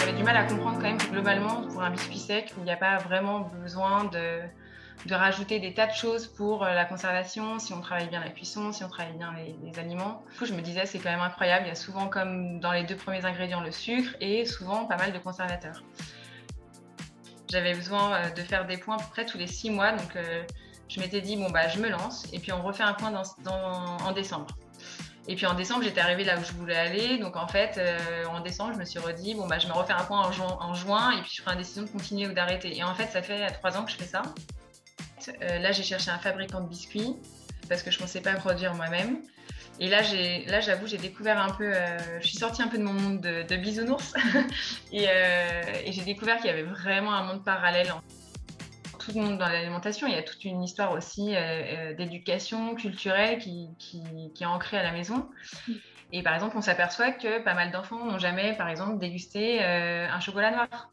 j'avais du mal à comprendre quand même que globalement, pour un biscuit sec, il n'y a pas vraiment besoin de, de, rajouter des tas de choses pour euh, la conservation, si on travaille bien la cuisson, si on travaille bien les, aliments. Je me disais, c'est quand même incroyable. Il y a souvent, comme dans les deux premiers ingrédients, le sucre et souvent pas mal de conservateurs. J'avais besoin euh, de faire des points à peu près tous les six mois, donc euh, je m'étais dit, bon, bah, je me lance et puis on refait un point dans, en décembre. Et puis en décembre, j'étais arrivée là où je voulais aller. Donc en fait, euh, en décembre, je me suis redit, bon, bah, je me refais un point en, ju en juin et puis je ferai une décision de continuer ou d'arrêter. Et en fait, ça fait trois ans que je fais ça. Euh, là, j'ai cherché un fabricant de biscuits parce que je ne pensais pas produire moi-même. Et là, j'avoue, j'ai découvert un peu, euh, je suis sortie un peu de mon monde de, bisounours et j'ai découvert qu'il y avait vraiment un monde parallèle tout dans l'alimentation, il y a toute une histoire aussi euh, euh, d'éducation culturelle qui, qui, qui, est ancrée à la maison. Mm. Et par exemple, on s'aperçoit que pas mal d'enfants n'ont jamais, par exemple, dégusté euh, un chocolat noir.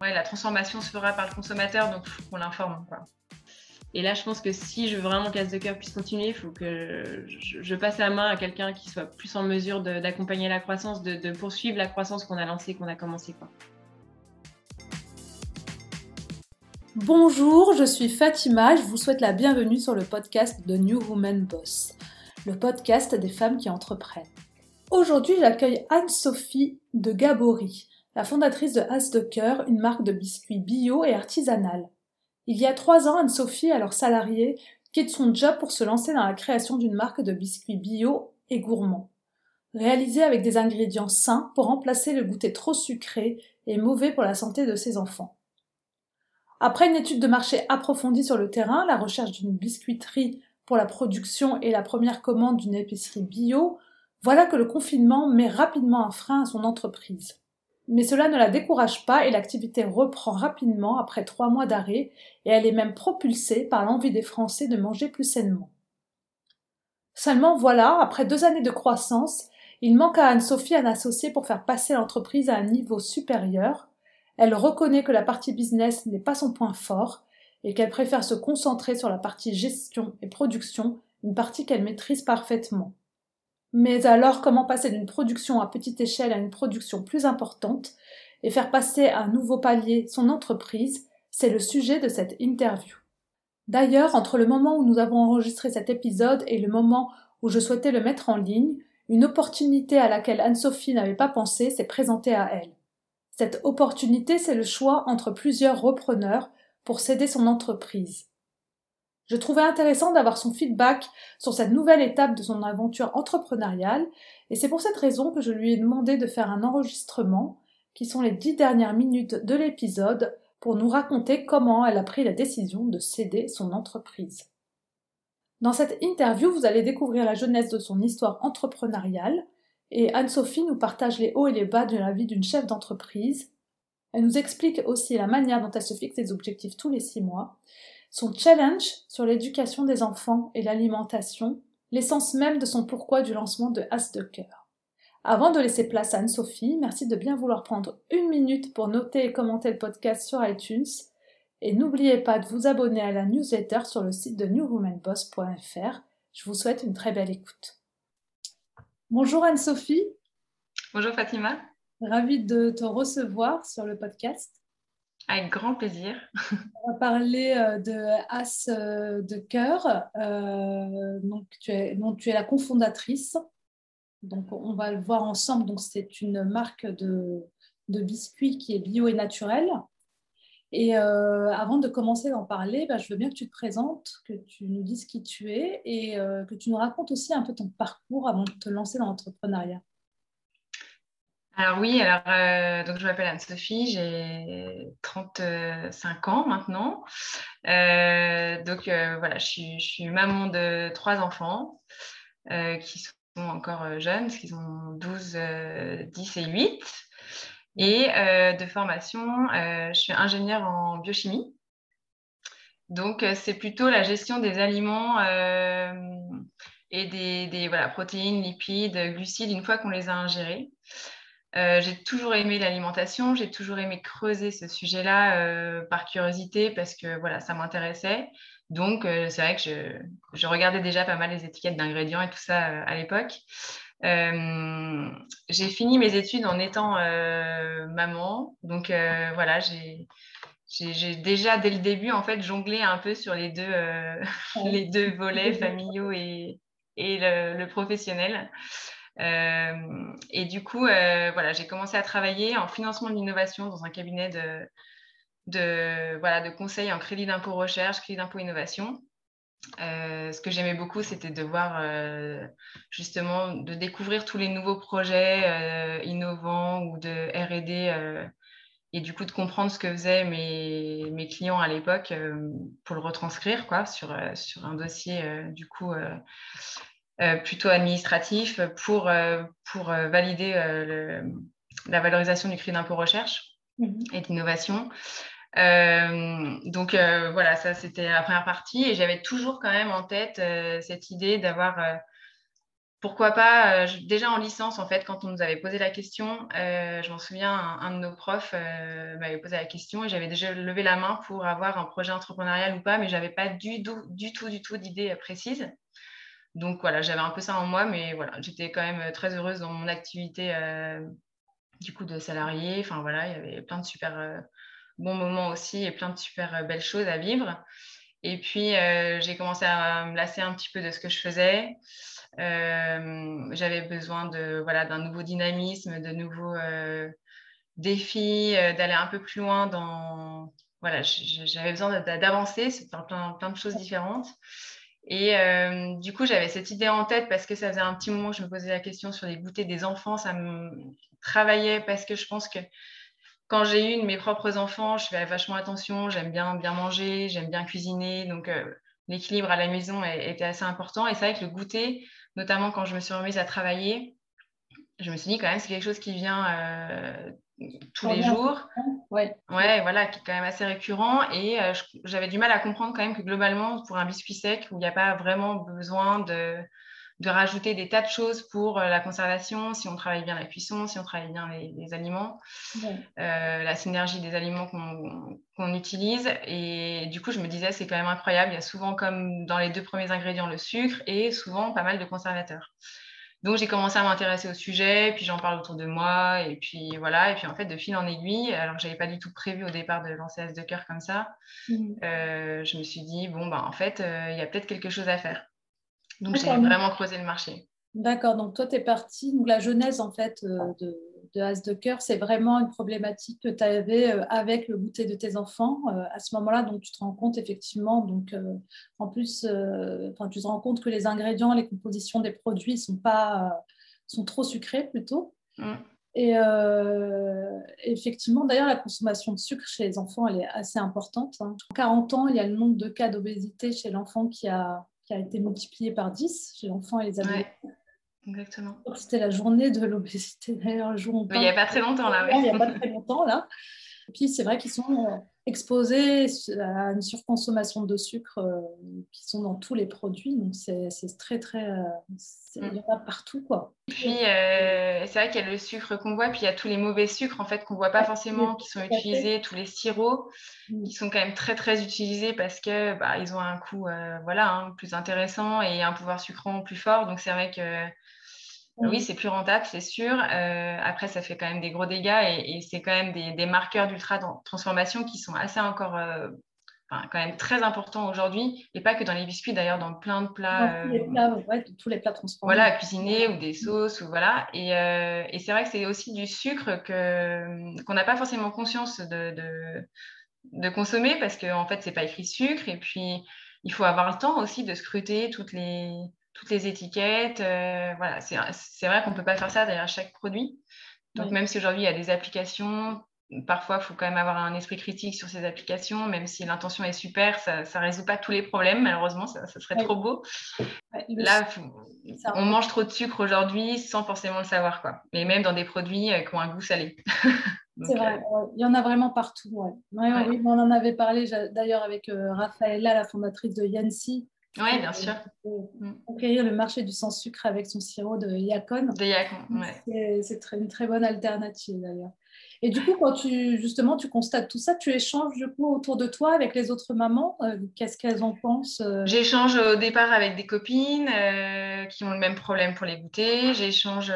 Ouais, la transformation se fera par le consommateur, donc il faut qu'on l'informe. Et là, je pense que si je veux vraiment Casse de cœur puisse continuer, il faut que je, je, passe la main à quelqu'un qui soit plus en mesure d'accompagner la croissance, de, de poursuivre la croissance qu'on a lancée, qu'on a commencé. Quoi. Bonjour, je suis Fatima, je vous souhaite la bienvenue sur le podcast de New Woman Boss, le podcast des femmes qui entreprennent. Aujourd'hui, j'accueille Anne-Sophie de Gabory, la fondatrice de As de Cœur, une marque de biscuits bio et artisanale. Il y a trois ans, Anne-Sophie, alors salariée, quitte son job pour se lancer dans la création d'une marque de biscuits bio et gourmands. Réalisée avec des ingrédients sains pour remplacer le goûter trop sucré et mauvais pour la santé de ses enfants. Après une étude de marché approfondie sur le terrain, la recherche d'une biscuiterie pour la production et la première commande d'une épicerie bio, voilà que le confinement met rapidement un frein à son entreprise. Mais cela ne la décourage pas et l'activité reprend rapidement après trois mois d'arrêt et elle est même propulsée par l'envie des Français de manger plus sainement. Seulement voilà, après deux années de croissance, il manque à Anne-Sophie un associé pour faire passer l'entreprise à un niveau supérieur, elle reconnaît que la partie business n'est pas son point fort et qu'elle préfère se concentrer sur la partie gestion et production, une partie qu'elle maîtrise parfaitement. Mais alors, comment passer d'une production à petite échelle à une production plus importante et faire passer à un nouveau palier son entreprise, c'est le sujet de cette interview. D'ailleurs, entre le moment où nous avons enregistré cet épisode et le moment où je souhaitais le mettre en ligne, une opportunité à laquelle Anne-Sophie n'avait pas pensé s'est présentée à elle. Cette opportunité, c'est le choix entre plusieurs repreneurs pour céder son entreprise. Je trouvais intéressant d'avoir son feedback sur cette nouvelle étape de son aventure entrepreneuriale, et c'est pour cette raison que je lui ai demandé de faire un enregistrement, qui sont les dix dernières minutes de l'épisode, pour nous raconter comment elle a pris la décision de céder son entreprise. Dans cette interview, vous allez découvrir la jeunesse de son histoire entrepreneuriale, et Anne-Sophie nous partage les hauts et les bas de la vie d'une chef d'entreprise. Elle nous explique aussi la manière dont elle se fixe des objectifs tous les six mois, son challenge sur l'éducation des enfants et l'alimentation, l'essence même de son pourquoi du lancement de As de cœur. Avant de laisser place à Anne-Sophie, merci de bien vouloir prendre une minute pour noter et commenter le podcast sur iTunes. Et n'oubliez pas de vous abonner à la newsletter sur le site de newwomanboss.fr. Je vous souhaite une très belle écoute. Bonjour Anne-Sophie. Bonjour Fatima. Ravie de te recevoir sur le podcast. Avec grand plaisir. On va parler euh, de As euh, de cœur. Euh, donc, tu es, tu es la cofondatrice. Donc, on va le voir ensemble. Donc, c'est une marque de, de biscuits qui est bio et naturelle. Et euh, avant de commencer d'en parler, bah, je veux bien que tu te présentes, que tu nous dises qui tu es et euh, que tu nous racontes aussi un peu ton parcours avant de te lancer dans l'entrepreneuriat. Alors oui, alors euh, donc je m'appelle Anne-Sophie, j'ai 35 ans maintenant. donc voilà, je suis, je suis, maman de trois enfants qui sont encore jeunes, parce qu'ils ont 12, 10 et 8. Et euh, de formation, euh, je suis ingénieure en biochimie. Donc, euh, c'est plutôt la gestion des aliments et des, voilà, protéines, lipides, glucides une fois qu'on les a ingérés. j'ai toujours aimé l'alimentation, j'ai toujours aimé creuser ce sujet-là par curiosité parce que voilà, ça m'intéressait. Donc, c'est vrai que je, regardais déjà pas mal les étiquettes d'ingrédients et tout ça à l'époque. J'ai fini mes études en étant maman. Donc voilà, j'ai déjà dès le début en fait jonglé un peu sur les deux, les deux volets familiaux et, et le, professionnel. et du coup, voilà, j'ai commencé à travailler en financement de l'innovation dans un cabinet de, de, voilà, de conseil en crédit d'impôt recherche, crédit d'impôt innovation. Euh, ce que j'aimais beaucoup, c'était de voir euh, justement, de découvrir tous les nouveaux projets euh, innovants ou de RD et du coup de comprendre ce que faisaient mes, mes clients à l'époque pour le retranscrire quoi, sur, sur un dossier du coup plutôt administratif pour, pour valider la valorisation du crédit d'impôt recherche mmh et d'innovation. Euh, donc euh, voilà, ça c'était la première partie et j'avais toujours quand même en tête euh, cette idée d'avoir, pourquoi pas, déjà en licence en fait, quand on nous avait posé la question, je m'en souviens, un, de nos profs m'avait posé la question et j'avais déjà levé la main pour avoir un projet entrepreneurial ou pas, mais j'avais pas du, du tout, du tout d'idée précise. Donc voilà, j'avais un peu ça en moi, mais voilà, j'étais quand même très heureuse dans mon activité du coup de salarié. Enfin voilà, il y avait plein de super bons moments aussi et plein de super euh, belles choses à vivre. Et puis, euh, j'ai commencé à me lasser un petit peu de ce que je faisais. Euh, j'avais besoin de voilà d'un nouveau dynamisme, de nouveaux défis, d'aller un peu plus loin dans voilà, j'avais besoin d'avancer, faire plein, plein de choses différentes. Et du coup, j'avais cette idée en tête parce que ça faisait un petit moment que je me posais la question sur les goûters des enfants. Ça me travaillait parce que je pense que quand j'ai eu mes propres enfants, je fais vachement attention, j'aime bien bien manger, j'aime bien cuisiner, donc euh, l'équilibre à la maison était assez important. Et c'est vrai que le goûter, notamment quand je me suis remise à travailler, je me suis dit quand même c'est quelque chose qui vient euh, tous les jours. Ouais. ouais, voilà, qui est quand même assez récurrent. Et euh, j'avais du mal à comprendre quand même que globalement, pour un biscuit sec, où il n'y a pas vraiment besoin de de rajouter des tas de choses pour euh, la conservation, si on travaille bien la cuisson, si on travaille bien les, aliments, euh, la synergie des aliments qu'on utilise. Et du coup, je me disais, c'est quand même incroyable. Il y a souvent, comme dans les deux premiers ingrédients, le sucre et souvent pas mal de conservateurs. Donc, j'ai commencé à m'intéresser au sujet, puis j'en parle autour de moi, et puis voilà. Et puis, en fait, de fil en aiguille, alors que je n'avais pas du tout prévu au départ de lancer As de cœur comme ça, mmh. euh, je me suis dit, bon, ben, en fait, il y a peut-être quelque chose à faire. Donc, j'ai vraiment creusé le marché. D'accord, donc toi, tu es parti. Donc, la genèse, en fait, euh, de, de As de cœur, c'est vraiment une problématique que tu avais euh, avec le goûter de tes enfants. Euh, à ce moment-là, donc, tu te rends compte, effectivement, donc, en plus, tu te rends compte que les ingrédients, les compositions des produits sont, pas, sont trop sucrés, plutôt. Mm. Et effectivement, d'ailleurs, la consommation de sucre chez les enfants, elle est assez importante. En hein. 40 ans, il y a le nombre de cas d'obésité chez l'enfant qui a qui a été multiplié par 10 chez l'enfant et les adultes. exactement. C'était la journée de l'obésité, d'ailleurs, jour Il n'y a pas très longtemps, là. Il n'y a pas très longtemps, là. Et puis, c'est vrai qu'ils sont euh, exposés à une surconsommation de sucre euh, qui sont dans tous les produits. Donc, c'est très, très. Euh, il y en a partout, quoi. Puis, c'est vrai qu'il y a le sucre qu'on voit, puis il y a tous les mauvais sucres, en fait, qu'on ne voit pas forcément, qui sont utilisés, tous les sirops, mm. qui sont quand même très, très utilisés parce que bah, ils ont un coût voilà, hein, plus intéressant et un pouvoir sucrant plus fort. Donc, c'est vrai que oui, c'est plus rentable, c'est sûr. Euh, après, ça fait quand même des gros dégâts et, c'est quand même des, marqueurs d'ultra-transformation qui sont assez encore, euh, quand même très importants aujourd'hui. Et pas que dans les biscuits, d'ailleurs, dans plein de plats. tous les euh, plats, ouais, tous les plats transformés. Voilà, cuisinés ou des sauces, ou voilà. Et, et c'est vrai que c'est aussi du sucre que, qu'on n'a pas forcément conscience de, de, de consommer parce qu'en en fait, c'est pas écrit sucre. Et puis, il faut avoir le temps aussi de scruter toutes les toutes les étiquettes. Euh, voilà, c'est vrai qu'on ne peut pas faire ça derrière chaque produit. Donc, même si aujourd'hui il y a des applications, parfois il faut quand même avoir un esprit critique sur ces applications, même si l'intention est super, ça ne résout pas tous les problèmes, malheureusement, ça, serait trop beau. Là, on mange trop de sucre aujourd'hui sans forcément le savoir, quoi. Mais même dans des produits euh, qui ont un goût salé. C'est vrai, euh, il y en a vraiment partout. on en avait parlé d'ailleurs avec Raphaël, la fondatrice de Yancy, Oui, bien sûr. Mm. Conquérir le marché du sans sucre avec son sirop de Yacon. De Yacon, ouais. C'est une très bonne alternative d'ailleurs. Et du coup, quand tu justement tu constates tout ça, tu échanges du coup autour de toi avec les autres mamans. Euh, qu'est-ce qu'elles en pensent euh? J'échange au départ avec des copines euh, qui ont le même problème pour les goûter. J'échange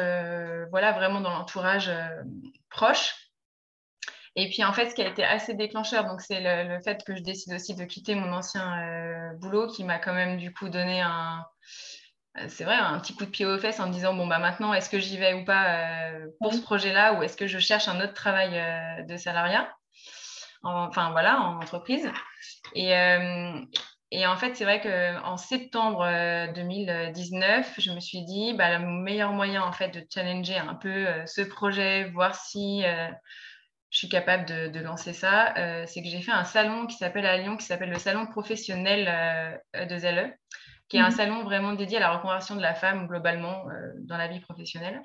voilà vraiment dans l'entourage proche. Et puis en fait, ce qui a été assez déclencheur, donc c'est le, fait que je décide aussi de quitter mon ancien boulot qui m'a quand même du coup donné un, euh, c'est vrai, un petit coup de pied aux fesses en me disant bon bah maintenant est-ce que j'y vais ou pas euh, pour ce projet-là ou est-ce que je cherche un autre travail euh, de salariat enfin voilà en entreprise. Et, et en fait c'est vrai qu'en septembre 2019 je me suis dit bah, le meilleur moyen en fait de challenger un peu ce projet voir si je suis capable de, de lancer ça c'est que j'ai fait un salon qui s'appelle à Lyon qui s'appelle le salon professionnel de ZLE qui est un mhm. salon vraiment dédié à la reconversion de la femme globalement euh, dans la vie professionnelle.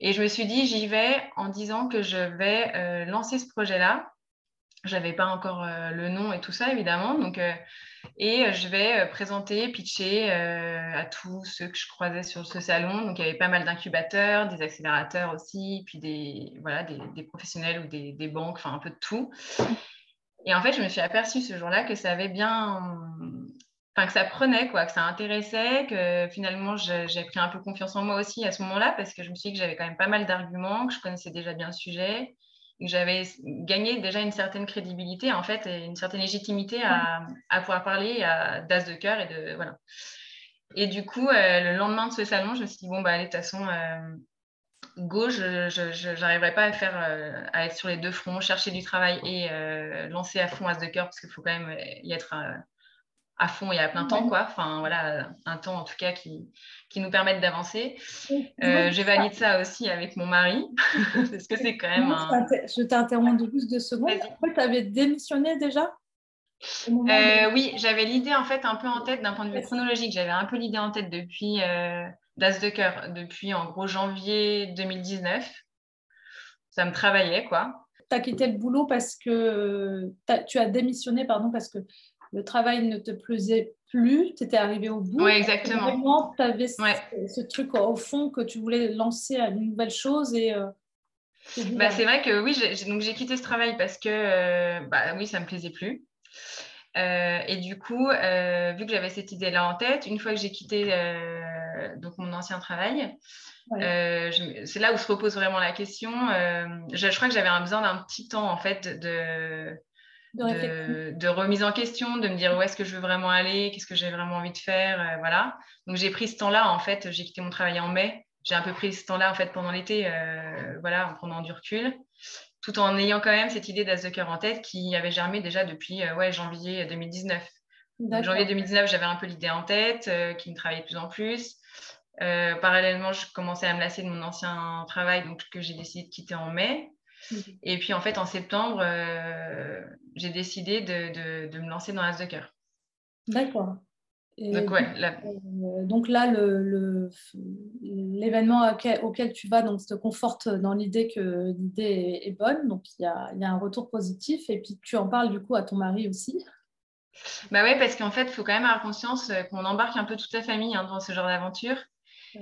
Et je me suis dit, j'y vais en disant que je vais euh, lancer ce projet-là. Je n'avais pas encore euh, le nom et tout ça, évidemment. Donc, et je vais présenter, pitcher à tous ceux que je croisais sur ce salon. Donc, il y avait pas mal d'incubateurs, des accélérateurs aussi, puis des, voilà, des, professionnels ou des, banques, enfin un peu de tout. Et en fait, je me suis aperçue ce jour-là que ça avait bien que ça prenait, quoi, que ça intéressait, que finalement j'ai pris un peu confiance en moi aussi à ce moment-là parce que je me suis dit que j'avais quand même pas mal d'arguments, que je connaissais déjà bien le sujet, j'avais gagné déjà une certaine crédibilité en fait et une certaine légitimité à, à pouvoir parler à d'as de cœur et de voilà. Et du coup, euh, le lendemain de ce salon, je me suis dit bon bah allez de toute façon. Euh, go, je n'arriverai pas à faire euh, à être sur les deux fronts, chercher du travail et lancer à fond As de cœur parce qu'il faut quand même y être à fond et à plein temps, quoi. Enfin, voilà, un temps en tout cas qui, qui nous permette d'avancer. Euh, je valide ça aussi avec mon mari, parce que c'est quand même un... Je t'interromps de juste deux secondes. tu avais démissionné déjà euh, Oui, j'avais l'idée en fait un peu en tête d'un point de vue chronologique. J'avais un peu l'idée en tête depuis euh, d'As de cœur, depuis en gros janvier 2019. Ça me travaillait, quoi. Tu as quitté le boulot parce que tu as démissionné, pardon, parce que le travail ne te plaisait plus, tu étais arrivé au bout. Oui, exactement. Vraiment, tu avais ce, truc au fond que tu voulais lancer à une nouvelle chose et. Euh, bah, c'est vrai que oui, j'ai quitté ce travail parce que euh, bah, oui, ça me plaisait plus. Euh, et du coup, vu que j'avais cette idée-là en tête, une fois que j'ai quitté donc mon ancien travail, c'est là où se repose vraiment la question. Je, je, crois que j'avais besoin d'un petit temps en fait de de, remise en question, de me dire où est-ce que je veux vraiment aller, qu'est-ce que j'ai vraiment envie de faire, euh, voilà. Donc j'ai pris ce temps-là, en fait, j'ai quitté mon travail en mai, j'ai un peu pris ce temps-là, en fait, pendant l'été, euh, voilà, en prenant du recul, tout en ayant quand même cette idée d'As de cœur en tête qui avait germé déjà depuis euh, ouais, janvier 2019. Donc, janvier 2019, j'avais un peu l'idée en tête, qui me travaillait de plus en plus. parallèlement, je commençais à me lasser de mon ancien travail, donc que j'ai décidé de quitter en mai. Et puis en fait, en septembre, euh, j'ai décidé de, de, me lancer dans As de cœur. D'accord. Donc, ouais, là... Euh, donc là, l'événement le, auquel, tu vas donc, te conforte dans l'idée que l'idée est, bonne. Donc il y, a, il y, a, un retour positif. Et puis tu en parles du coup à ton mari aussi. Bah ouais, parce qu'en fait, il faut quand même avoir conscience qu'on embarque un peu toute la famille hein, dans ce genre d'aventure.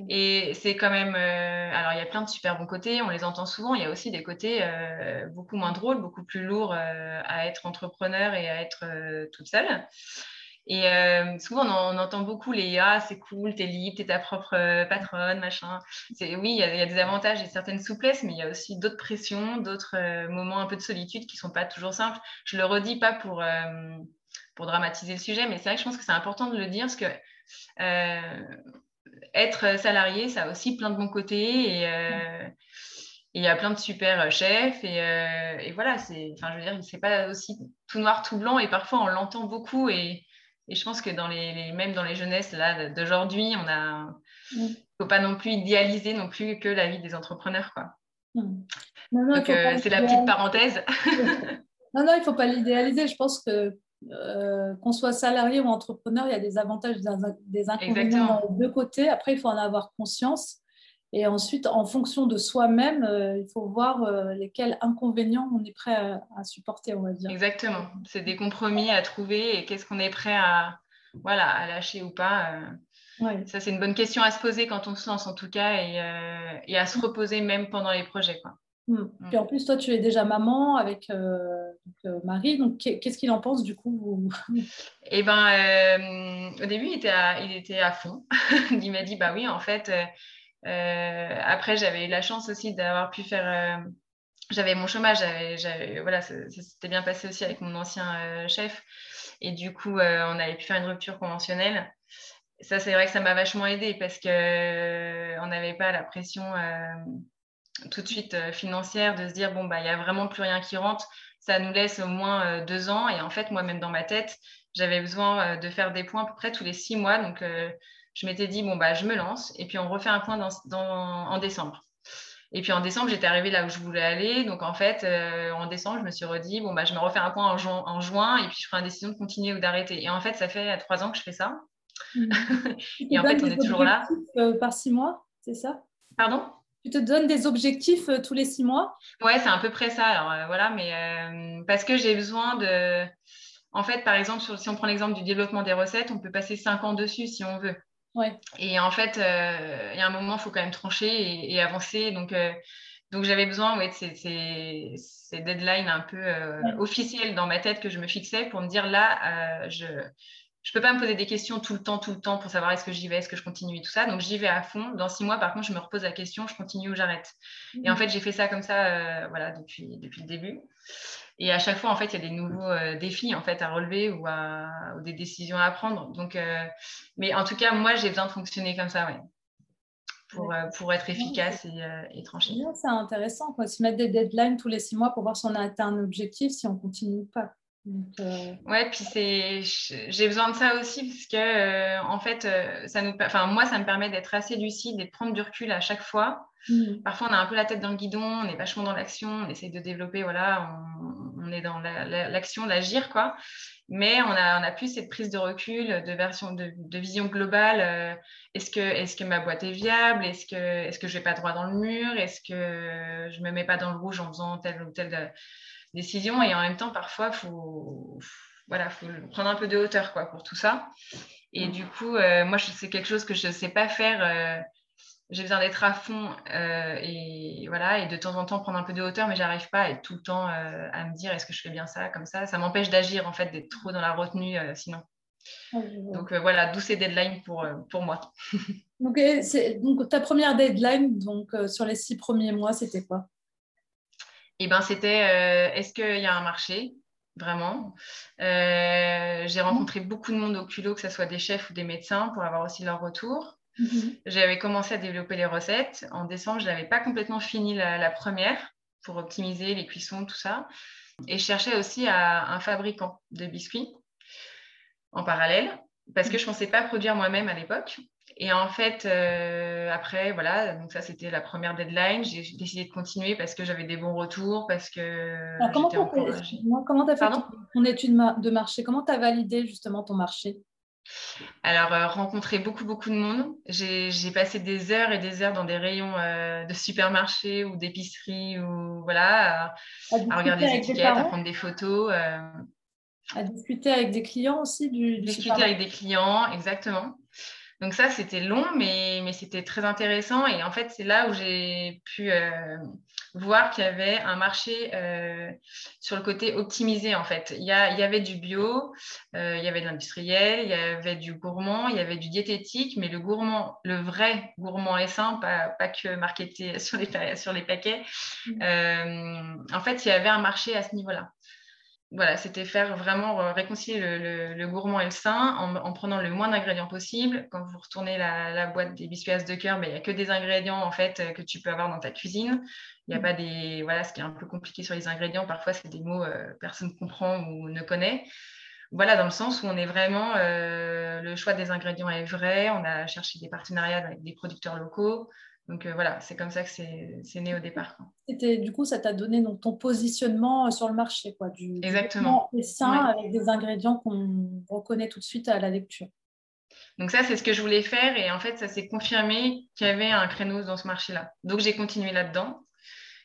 Et c'est quand même. Euh, alors, il y a plein de super bons côtés, on les entend souvent. Il y a aussi des côtés euh, beaucoup moins drôles, beaucoup plus lourds euh, à être entrepreneur et à être toute seule. Et souvent, on, entend beaucoup les Ah, c'est cool, t'es libre, t'es ta propre patronne, machin. Oui, il y, a, des avantages et certaines souplesses, mais il y a aussi d'autres pressions, d'autres moments un peu de solitude qui sont pas toujours simples. Je le redis pas pour, pour dramatiser le sujet, mais c'est vrai que je pense que c'est important de le dire parce que être salarié, ça a aussi plein de bons côtés et euh, il y a plein de super euh, chefs et, euh, et voilà, c'est, enfin, je veux dire, c'est pas aussi tout noir, tout blanc et parfois on l'entend beaucoup et, et, je pense que dans les, même dans les jeunesses là d'aujourd'hui, on a, faut pas non plus idéaliser non plus que la vie des entrepreneurs quoi. Donc c'est la petite parenthèse. non non, il faut pas l'idéaliser. Je pense que euh, qu'on soit salarié ou entrepreneur, il y a des avantages, des inconvénients de deux côtés. Après, il faut en avoir conscience. Et ensuite, en fonction de soi-même, euh, il faut voir euh, lesquels inconvénients on est prêt à, supporter, on va dire. Exactement. C'est des compromis à trouver et qu'est-ce qu'on est prêt à, voilà, à lâcher ou pas. Ça, c'est une bonne question à se poser quand on se lance en tout cas et, et à se reposer même pendant les projets. Quoi. Hmm. Mm. Puis en plus, toi, tu es déjà maman avec euh, euh, Marie, donc qu'est-ce qu'il en pense du coup Eh ben, euh, au début, il était à, il était à fond. il m'a dit, bah oui, en fait. après, j'avais eu la chance aussi d'avoir pu faire. j'avais mon chômage, j'avais, voilà, ça, s'était bien passé aussi avec mon ancien chef, et du coup, on avait pu faire une rupture conventionnelle. Ça, c'est vrai que ça m'a vachement aidé parce que on n'avait pas la pression tout de suite euh, financière, de se dire, bon, bah, il n'y a vraiment plus rien qui rentre, ça nous laisse au moins euh, deux ans. Et en fait, moi-même dans ma tête, j'avais besoin euh, de faire des points à peu près tous les six mois. Donc, je m'étais dit, bon, bah, je me lance et puis on refait un point dans, en décembre. Et puis en décembre, j'étais arrivée là où je voulais aller. Donc en fait, en décembre, je me suis redit, bon, bah, je me refais un point en, en juin et puis je ferai une décision de continuer ou d'arrêter. Et en fait, ça fait trois ans que je fais ça. Mmh. et en fait, on est toujours là. par six mois, c'est ça? Pardon? Tu te donnes des objectifs euh, tous les six mois? Ouais, c'est à peu près ça. Alors euh, voilà, mais euh, parce que j'ai besoin de. En fait, par exemple, si on prend l'exemple du développement des recettes, on peut passer cinq ans dessus si on veut. Ouais. Et en fait, il y a un moment, il faut quand même trancher et, avancer. Donc, donc j'avais besoin ouais, de ces, ces, deadlines un peu officielles dans ma tête que je me fixais pour me dire là, je, je peux pas me poser des questions tout le temps, tout le temps pour savoir est-ce que j'y vais, est-ce que je continue et tout ça. Donc j'y vais à fond. Dans six mois, par contre, je me repose la question, je continue ou j'arrête. Et en mmh. fait, j'ai fait ça comme ça, euh, voilà, depuis, depuis le début. Et à chaque fois, en fait, il y a des nouveaux euh, défis en fait à relever ou, à, ou des décisions à prendre. Donc, euh, mais en tout cas, moi, j'ai besoin de fonctionner comme ça, ouais. Pour, pour, être efficace et, et trancher. C'est intéressant, quoi. Se mettre des deadlines tous les six mois pour voir si on a atteint un objectif, si on continue ou pas. Euh, ouais, puis c'est, j'ai besoin de ça aussi parce que euh, en fait, euh, ça nous, enfin moi, ça me permet d'être assez lucide et de prendre du recul à chaque fois. Mm. Parfois, on a un peu la tête dans le guidon, on est vachement dans l'action, on essaye de développer, voilà, on, est dans l'action, l'agir, quoi. Mais on a, on a plus cette prise de recul, de version, de, vision globale. est-ce que, est-ce que ma boîte est viable Est-ce que, est-ce que je vais pas droit dans le mur Est-ce que je me mets pas dans le rouge en faisant tel ou tel décision. Et en même temps, parfois, il faut, voilà, faut prendre un peu de hauteur quoi, pour tout ça. Et du coup, euh, moi, c'est quelque chose que je ne sais pas faire. Euh, j'ai besoin d'être à fond euh, et voilà, et de temps en temps prendre un peu de hauteur, mais j'arrive pas à être tout le temps à me dire est-ce que je fais bien ça, comme ça. Ça m'empêche d'agir en fait, d'être trop dans la retenue sinon. Donc voilà, d'où ces deadlines pour, pour moi. donc, donc, ta première deadline donc, sur les six premiers mois, c'était quoi? Et ben c'était euh, est-ce qu'il y a un marché? Vraiment euh, J'ai rencontré beaucoup de monde au culot, que ce soit des chefs ou des médecins, pour avoir aussi leur retour. Mhm. J'avais commencé à développer les recettes. En décembre, je n'avais pas complètement fini la, première pour optimiser les cuissons, tout ça. Et je cherchais aussi à un fabricant de biscuits en parallèle parce que je ne pensais pas produire moi-même à l'époque. Et en fait, euh, après, voilà, donc ça c'était la première deadline. J'ai décidé de continuer parce que j'avais des bons retours, parce que. comment tu as fait ton, étude de marché? Comment tu as validé justement ton marché? Alors, euh, rencontrer beaucoup, beaucoup de monde. J'ai passé des heures et des heures dans des rayons euh, de supermarchés ou d'épicerie, ou voilà, à, regarder des étiquettes, à prendre des photos. À discuter avec des clients aussi du, du Discuter avec des clients, exactement. Donc ça, c'était long, mais, mais c'était très intéressant. Et en fait, c'est là où j'ai pu euh, voir qu'il y avait un marché euh, sur le côté optimisé, en fait. Il y, il y avait du bio, euh, il y avait de l'industriel, il y avait du gourmand, il y avait du diététique, mais le gourmand, le vrai gourmand et sain, pas, pas que marketé sur les, sur les paquets, mmh. en fait, il y avait un marché à ce niveau-là voilà, c'était faire vraiment euh, réconcilier le, gourmand et le sain en, prenant le moins d'ingrédients possible. Quand vous retournez la, boîte des biscuits de cœur, ben, il n'y a que des ingrédients en fait euh, que tu peux avoir dans ta cuisine. Il n'y a mm. pas des voilà, ce qui est un peu compliqué sur les ingrédients. Parfois, c'est des mots que euh, personne ne comprend ou ne connaît. Voilà, dans le sens où on est vraiment le choix des ingrédients est vrai. On a cherché des partenariats avec des producteurs locaux. Donc euh, voilà, c'est comme ça que c'est né au départ. C'était du coup, ça t'a donné donc, ton positionnement euh, sur le marché, quoi, du, Exactement. Du sain avec des ingrédients qu'on reconnaît tout de suite à la lecture. Donc ça, c'est ce que je voulais faire et en fait, ça s'est confirmé qu'il y avait un créneau dans ce marché-là. Donc j'ai continué là-dedans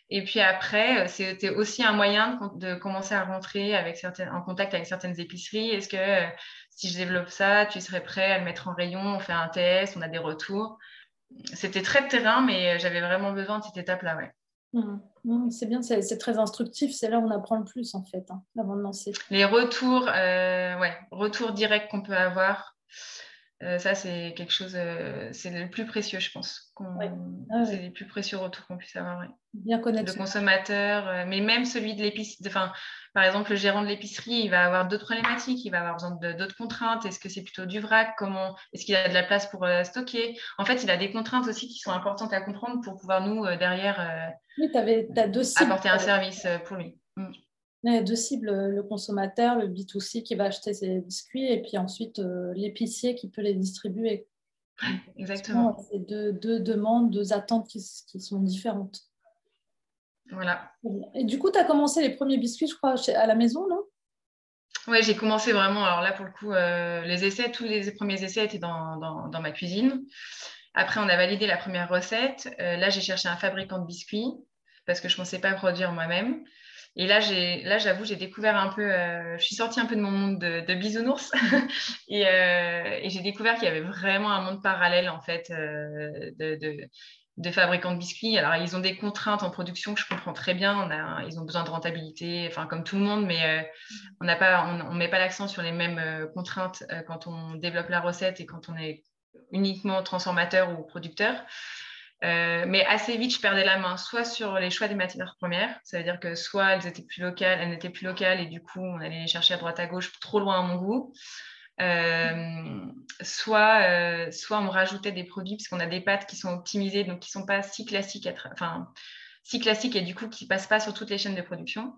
Et puis après, c'était aussi un moyen de, commencer à rentrer avec certaines, en contact avec certaines épiceries. Est-ce que si je développe ça, tu serais prêt à le mettre en rayon On fait un test, on a des retours? C'était très terrain, mais j'avais vraiment besoin de cette étape-là. Ouais. Mmh. Mmh, c'est bien, c'est très instructif. C'est là où on apprend le plus, en fait, hein, avant de lancer. Les retours, euh, ouais, retours directs qu'on peut avoir, euh, ça, c'est quelque chose, euh, c'est le plus précieux, je pense. Ah c'est les plus précieux retours qu'on puisse avoir. Bien connaître. Le consommateur, euh, mais même celui de l'épicerie. Enfin, par exemple, le gérant de l'épicerie, il va avoir d'autres problématiques, il va avoir besoin d'autres contraintes. Est-ce que c'est plutôt du vrac? Comment Est-ce qu'il a de la place pour stocker? En fait, il a des contraintes aussi qui sont importantes à comprendre pour pouvoir nous derrière oui, as deux apporter un service pour lui. Il y a deux cibles, le consommateur, le B2C qui va acheter ses biscuits et puis ensuite euh, l'épicier qui peut les distribuer. Exactement. C'est deux, deux, demandes, deux attentes qui, qui, sont différentes. Voilà. Et du coup, tu as commencé les premiers biscuits, je crois, à la maison, non? Oui, j'ai commencé vraiment. Alors là, pour le coup, euh, les essais, tous les premiers essais étaient dans, dans, dans, ma cuisine. Après, on a validé la première recette. Euh, là, j'ai cherché un fabricant de biscuits parce que je ne pensais pas produire moi-même. Et là, là, j'avoue, j'ai découvert un peu, euh, je suis sortie un peu de mon monde de, bisounours et, euh, et j'ai découvert qu'il y avait vraiment un monde parallèle en fait euh, de, fabricants de biscuits. Alors, ils ont des contraintes en production que je comprends très bien. Ils ont besoin de rentabilité, enfin comme tout le monde, mais on n'a pas, on, met pas l'accent sur les mêmes contraintes quand on développe la recette et quand on est uniquement transformateur ou producteur. Euh, mais assez vite, je perdais la main, soit sur les choix des matières premières, ça veut dire que soit elles étaient plus locales, elles n'étaient plus locales et du coup, on allait les chercher à droite à gauche, trop loin à mon goût. Euh, soit, euh, soit on rajoutait des produits parce qu'on a des pâtes qui sont optimisées, donc qui ne sont pas si classiques, si classiques et du coup qui ne passent pas sur toutes les chaînes de production.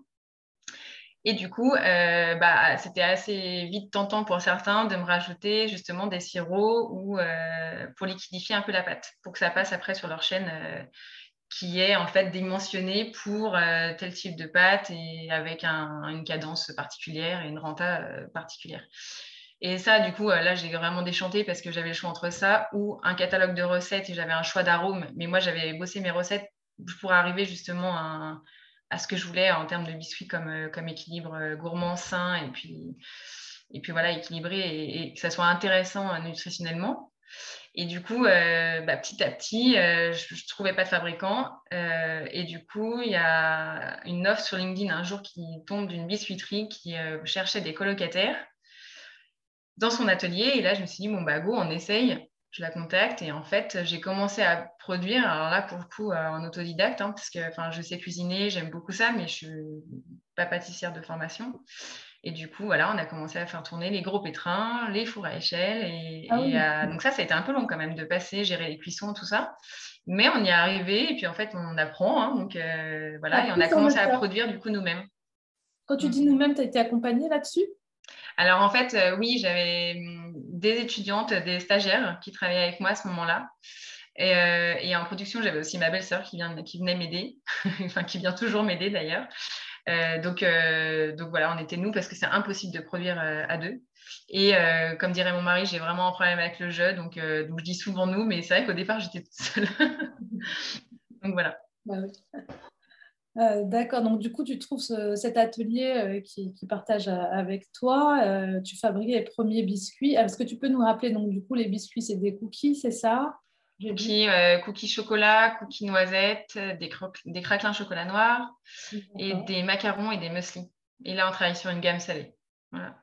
Et du coup, euh, bah, c'était assez vite tentant pour certains de me rajouter justement des sirops ou euh, pour liquidifier un peu la pâte, pour que ça passe après sur leur chaîne euh, qui est en fait dimensionnée pour tel type de pâte et avec une cadence particulière et une renta particulière. Et ça, du coup, là, j'ai vraiment déchanté parce que j'avais le choix entre ça ou un catalogue de recettes et j'avais un choix d'arômes. Mais moi, j'avais bossé mes recettes pour arriver justement à un à ce que je voulais en termes de biscuits comme, euh, comme équilibre euh, gourmand, sain et puis, et puis voilà, équilibré et, que ça soit intéressant euh, nutritionnellement. Et du coup, bah, petit à petit, je ne trouvais pas de fabricant. et du coup, il y a une offre sur LinkedIn un jour qui tombe d'une biscuiterie qui cherchait des colocataires dans son atelier. Et là, je me suis dit, bon, bah, go, on essaye je la contacte et en fait, j'ai commencé à produire. Alors là, pour le coup, euh, en autodidacte, hein, parce que je sais cuisiner, j'aime beaucoup ça, mais je suis pas pâtissière de formation. Et du coup, voilà, on a commencé à faire tourner les gros pétrins, les fours à échelle. Et, ah donc ça, ça a été un peu long quand même de passer, gérer les cuissons, tout ça. Mais on y est arrivé et puis en fait, on apprend. Hein, donc euh, voilà, et on a commencé à produire du coup nous-mêmes. Quand tu dis mm. nous-mêmes, tu as été accompagnée là-dessus? Alors en fait, euh, oui, j'avais hum, des étudiantes, des stagiaires qui travaillaient avec moi à ce moment-là. Et, euh, en production, j'avais aussi ma belle-sœur qui, venait m'aider, enfin qui vient toujours m'aider d'ailleurs. Euh, donc, donc voilà, on était nous parce que c'est impossible de produire à deux. Et comme dirait mon mari, j'ai vraiment un problème avec le jeu, donc, donc je dis souvent nous, mais c'est vrai qu'au départ, j'étais toute seule. donc voilà. Bah euh, d'accord, donc du coup, tu trouves cet atelier euh, qui, partage euh, avec toi. tu fabriques les premiers biscuits. Est-ce que tu peux nous rappeler, donc du coup, les biscuits, c'est des cookies, c'est ça? Cookies, cookies chocolat, cookies noisettes, des, des craquelins chocolat noir et des macarons et des muesli. Et là, on travaille sur une gamme salée.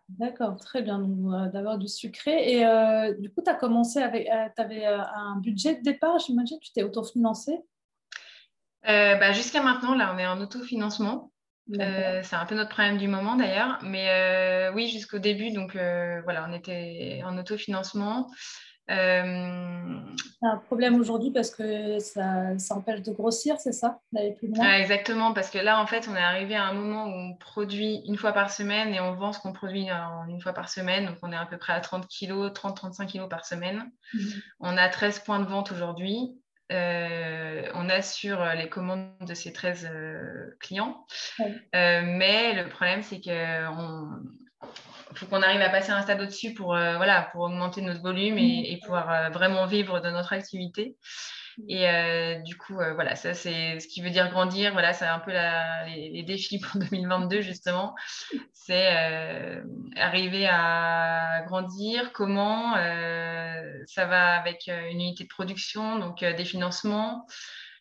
D'accord, très bien. Donc, d'avoir du sucré. Et du coup, tu as commencé avec. tu avais un budget de départ, j'imagine, tu t'es autofinancé? Euh, bah, Jusqu'à maintenant, là, on est en autofinancement. Euh, c'est un peu notre problème du moment d'ailleurs. Mais euh, oui, jusqu'au début, donc voilà, on était en autofinancement. C'est un problème aujourd'hui parce que ça, ça, empêche de grossir, c'est ça? D'aller plus loin? Exactement, parce que là, en fait, on est arrivé à un moment où on produit une fois par semaine et on vend ce qu'on produit en une fois par semaine. Donc, on est à peu près à 30 kg, 30-35 kg par semaine. Mmh. On a 13 points de vente aujourd'hui. Euh, on assure les commandes de ces 13 euh, clients. Euh, mais le problème, c'est qu'il faut qu'on arrive à passer un stade au-dessus pour, voilà, pour augmenter notre volume et, pouvoir vraiment vivre de notre activité. Et euh, du coup, euh, voilà, ça c'est ce qui veut dire grandir. Voilà, c'est un peu les, défis pour 2022 justement. C'est euh, arriver à grandir. Comment ça va avec une unité de production, donc des financements.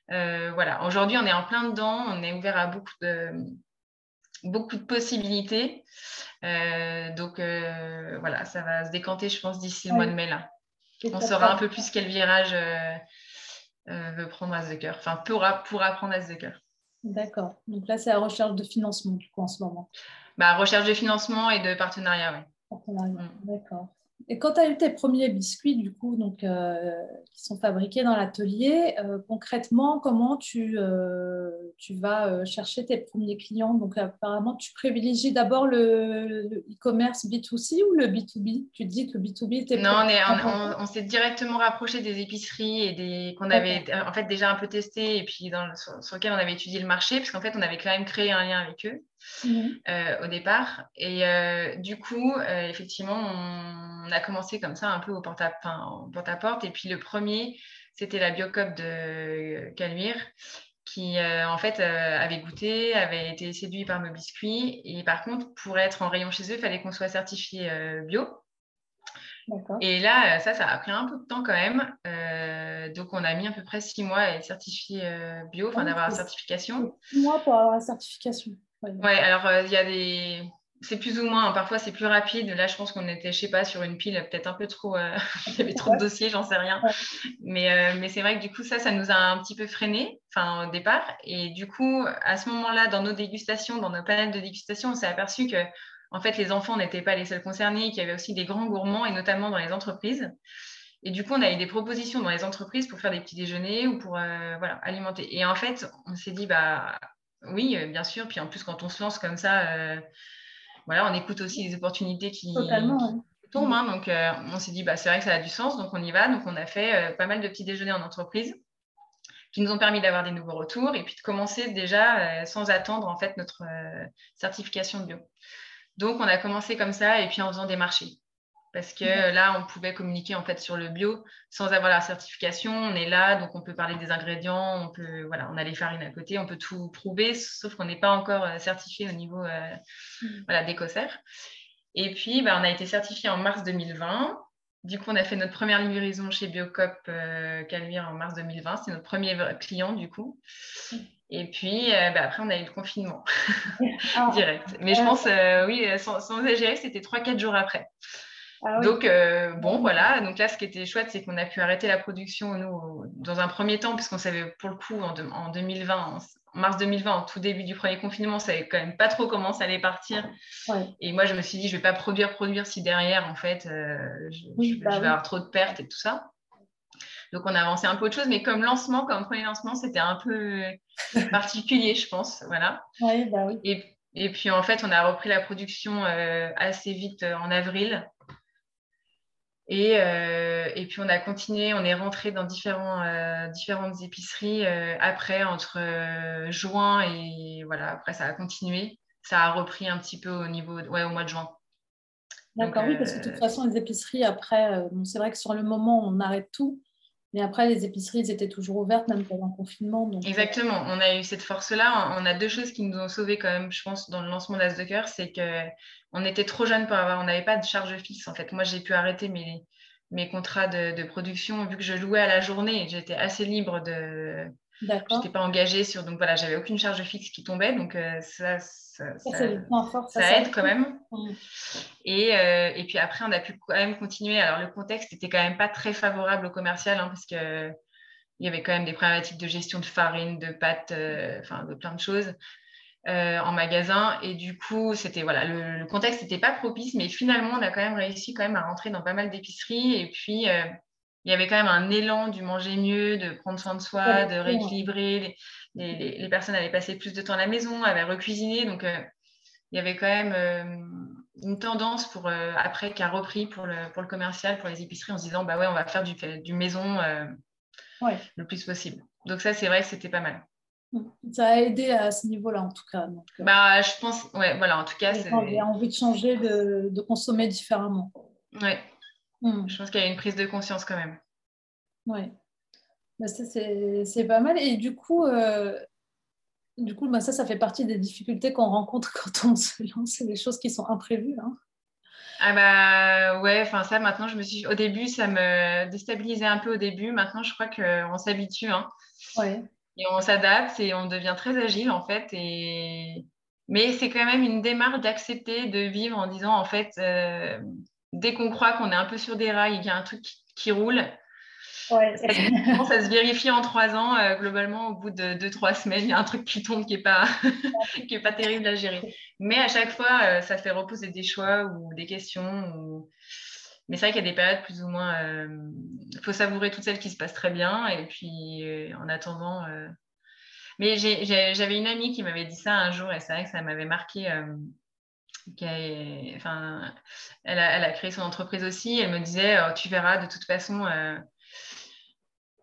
voilà. Aujourd'hui, on est en plein dedans. On est ouvert à beaucoup de beaucoup de possibilités. donc voilà, ça va se décanter, je pense, d'ici le mois de mai là. On saura un peu plus quel virage veut prendre Asdecker, enfin pour, pour apprendre Asdecker. D'accord. Donc là, c'est la recherche de financement, du coup, en ce moment. Bah, recherche de financement et de partenariat, oui. Partenariat, mm. d'accord. Et quand tu as eu tes premiers biscuits, du coup, donc, euh, qui sont fabriqués dans l'atelier, euh, concrètement, comment tu, euh, tu vas chercher tes premiers clients? Donc, apparemment, tu privilégies d'abord le e-commerce B2C ou le B2B Tu dis que le B2B était. Non, on, on, s'est directement rapproché des épiceries et des qu'on avait en fait déjà un peu testé et puis dans, sur, sur lequel on avait étudié le marché, parce qu'en fait, on avait quand même créé un lien avec eux. Mhm. Euh, au départ. Et euh, du coup, euh, effectivement, on, a commencé comme ça un peu au porte-à-porte. et puis le premier, c'était la Biocop de Caluire qui en fait avait goûté, avait été séduit par nos biscuits. Et par contre, pour être en rayon chez eux, il fallait qu'on soit certifié bio. Et là, ça, ça a pris un peu de temps quand même. donc, on a mis à peu près six mois à être certifié bio, enfin d'avoir la certification. Six mois pour avoir la certification. Ouais, alors euh, il y a des. C'est plus ou moins, hein, parfois c'est plus rapide. Là, je pense qu'on était, je sais pas, sur une pile peut-être un peu trop. Euh, il y avait trop de dossiers, j'en sais rien. Mais, euh, mais c'est vrai que du coup, ça, ça nous a un petit peu freiné, enfin, au départ. Et du coup, à ce moment-là, dans nos dégustations, dans nos panels de dégustation, on s'est aperçu que, en fait, les enfants n'étaient pas les seuls concernés, qu'il y avait aussi des grands gourmands, et notamment dans les entreprises. Et du coup, on a eu des propositions dans les entreprises pour faire des petits déjeuners ou pour voilà, alimenter. Et en fait, on s'est dit, bah, oui, euh, bien sûr. Puis en plus, quand on se lance comme ça, euh, voilà, on écoute aussi les opportunités qui, tombent. Hein. donc, euh, on s'est dit, bah, c'est vrai que ça a du sens, donc on y va. Donc, on a fait pas mal de petits déjeuners en entreprise qui nous ont permis d'avoir des nouveaux retours et puis de commencer déjà sans attendre en fait notre certification de bio. Donc, on a commencé comme ça et puis en faisant des marchés parce que là, on pouvait communiquer en fait sur le bio sans avoir la certification. On est là, donc on peut parler des ingrédients, on peut, voilà, on a les farines à côté, on peut tout prouver, sauf qu'on n'est pas encore euh, certifié au niveau euh, mm. voilà, d'Écossaire. Et puis, bah, on a été certifié en mars 2020. Du coup, on a fait notre première livraison chez Biocop euh, Calvire en mars 2020. C'est notre premier client, du coup. Mm. Et puis, euh, bah, après, on a eu le confinement ah. direct. Mais je pense, oui, sans, sans exagérer, c'était 3-4 jours après. Ah donc, euh, bon, voilà. Donc là, ce qui était chouette, c'est qu'on a pu arrêter la production, nous, dans un premier temps, puisqu'on savait, pour le coup, en, en 2020, en, mars 2020, en tout début du premier confinement, on savait quand même pas trop comment ça allait partir. Et moi, je me suis dit, je vais pas produire, produire si derrière, en fait, euh, je, bah vais avoir trop de pertes et tout ça. Donc, on a avancé un peu autre chose, mais comme lancement, comme premier lancement, c'était un peu particulier, je pense. Voilà. Bah. Et, et, puis, en fait, on a repris la production euh, assez vite en avril. Euh, et, puis on a continué, on est rentré dans différents, euh, différentes épiceries euh, après, entre juin et voilà, après ça a continué. Ça a repris un petit peu au niveau, ouais, au mois de juin. D'accord, oui, parce que de toute façon, les épiceries, après, c'est vrai que sur le moment, on arrête tout. Mais après, les épiceries, elles étaient toujours ouvertes, même pendant le confinement. Exactement. On a eu cette force-là. On a deux choses qui nous ont sauvés quand même, je pense, dans le lancement d'As C'est que on était trop jeunes pour avoir, on n'avait pas de charge fixe en fait. Moi, j'ai pu arrêter mes, mes contrats de, production vu que je louais à la journée. J'étais assez libre de. Je n'étais pas engagée sur. Donc voilà, j'avais aucune charge fixe qui tombait. Donc euh, ça, ça, ça, aide quand même. Et, euh, et, puis après, on a pu quand même continuer. Alors le contexte n'était quand même pas très favorable au commercial hein, parce que. Il y avait quand même des problématiques de gestion de farine, de pâtes, euh, enfin de plein de choses. Euh, en magasin. Et du coup, c'était voilà, le, contexte n'était pas propice, mais finalement, on a quand même réussi quand même à rentrer dans pas mal d'épiceries. Et puis, euh, il y avait quand même un élan du manger mieux, de prendre soin de soi, de rééquilibrer. Les, les, personnes allaient passer plus de temps à la maison, avaient recuisiné. Donc, euh, il y avait quand même une tendance pour après qui a repris pour le, pour le commercial, pour les épiceries, en se disant bah ouais, on va faire du, du maison le plus possible. Donc ça, c'est vrai que c'était pas mal. Ça a aidé à ce niveau-là, en tout cas. Euh, bah, je pense, ouais, voilà, en tout cas. Il a envie de changer, de, de consommer différemment. Ouais. Hmm. Je pense qu'il y a une prise de conscience quand même. Ouais. Bah, ça, c'est pas mal. Et du coup, euh, du coup bah, ça, ça fait partie des difficultés qu'on rencontre quand on se lance. C'est des choses qui sont imprévues. Hein. Ah bah ouais, enfin ça maintenant je me suis au début ça me déstabilisait un peu au début, maintenant je crois qu'on s'habitue hein. ouais. et on s'adapte et on devient très agile en fait et mais c'est quand même une démarche d'accepter de vivre en disant en fait euh, dès qu'on croit qu'on est un peu sur des rails et qu'il y a un truc qui roule, Ouais. ça, se vérifie en trois ans. Euh, globalement, au bout de deux, trois semaines, il y a un truc qui tombe qui n'est pas, qui est pas terrible à gérer. Mais à chaque fois, euh, ça fait reposer des choix ou des questions. Mais c'est vrai qu'il y a des périodes plus ou moins. Il euh, faut savourer toutes celles qui se passent très bien. Et puis, en attendant. Mais j'avais une amie qui m'avait dit ça un jour et c'est vrai que ça m'avait marqué. Elle a, créé son entreprise aussi. Elle me disait, oh, tu verras, de toute façon,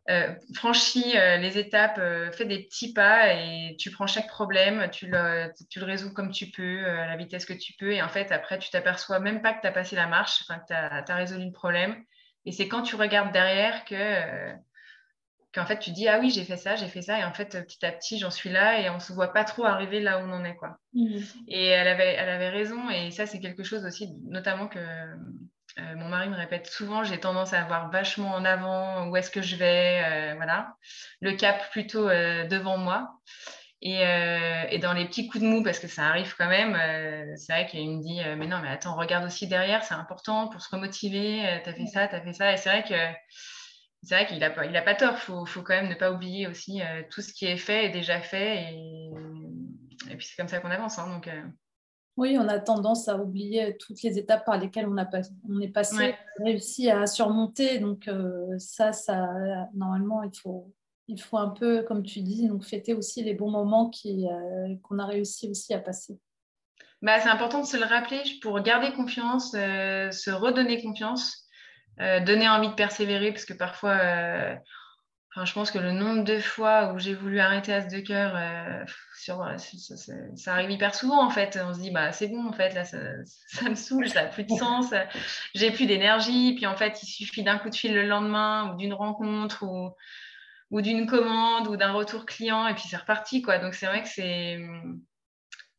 euh, franchis euh, les étapes, euh, fais des petits pas et tu prends chaque problème, tu le, tu le résous comme tu peux, à la vitesse que tu peux. Et en fait, après, tu t'aperçois même pas que tu as passé la marche, que tu as, résolu le problème. Et c'est quand tu regardes derrière que qu'en fait, tu dis, ah oui, j'ai fait ça, j'ai fait ça. Et en fait, petit à petit, j'en suis là et on se voit pas trop arriver là où on en est. Quoi. Mmh. Et elle avait, elle avait raison. Et ça, c'est quelque chose aussi, notamment que euh, mon mari me répète souvent, j'ai tendance à avoir vachement en avant où est-ce que je vais, euh, voilà, le cap plutôt euh, devant moi. Et, dans les petits coups de mou, parce que ça arrive quand même, c'est vrai qu'il me dit Mais non, mais attends, regarde aussi derrière, c'est important pour se remotiver. tu as fait ça, tu as fait ça. Et c'est vrai que c'est vrai qu'il n'a pas, il a pas tort. Il faut, faut, quand même ne pas oublier aussi tout ce qui est fait est déjà fait. Et, et puis c'est comme ça qu'on avance. Hein, donc, oui, on a tendance à oublier toutes les étapes par lesquelles on, a on est passé, réussi à surmonter. Donc euh, ça, ça, normalement, il faut, il faut un peu, comme tu dis, donc fêter aussi les bons moments euh, qu'on a réussi aussi à passer. Bah, c'est important de se le rappeler pour garder confiance, euh, se redonner confiance, donner envie de persévérer, parce que parfois je pense que le nombre de fois où j'ai voulu arrêter As de cœur, euh, sur, ça, arrive hyper souvent en fait. On se dit, bah c'est bon en fait, là ça, me saoule, ça n'a plus de sens, j'ai plus d'énergie. Puis en fait, il suffit d'un coup de fil le lendemain ou d'une rencontre ou, ou d'une commande ou d'un retour client et puis c'est reparti quoi. Donc c'est vrai que c'est.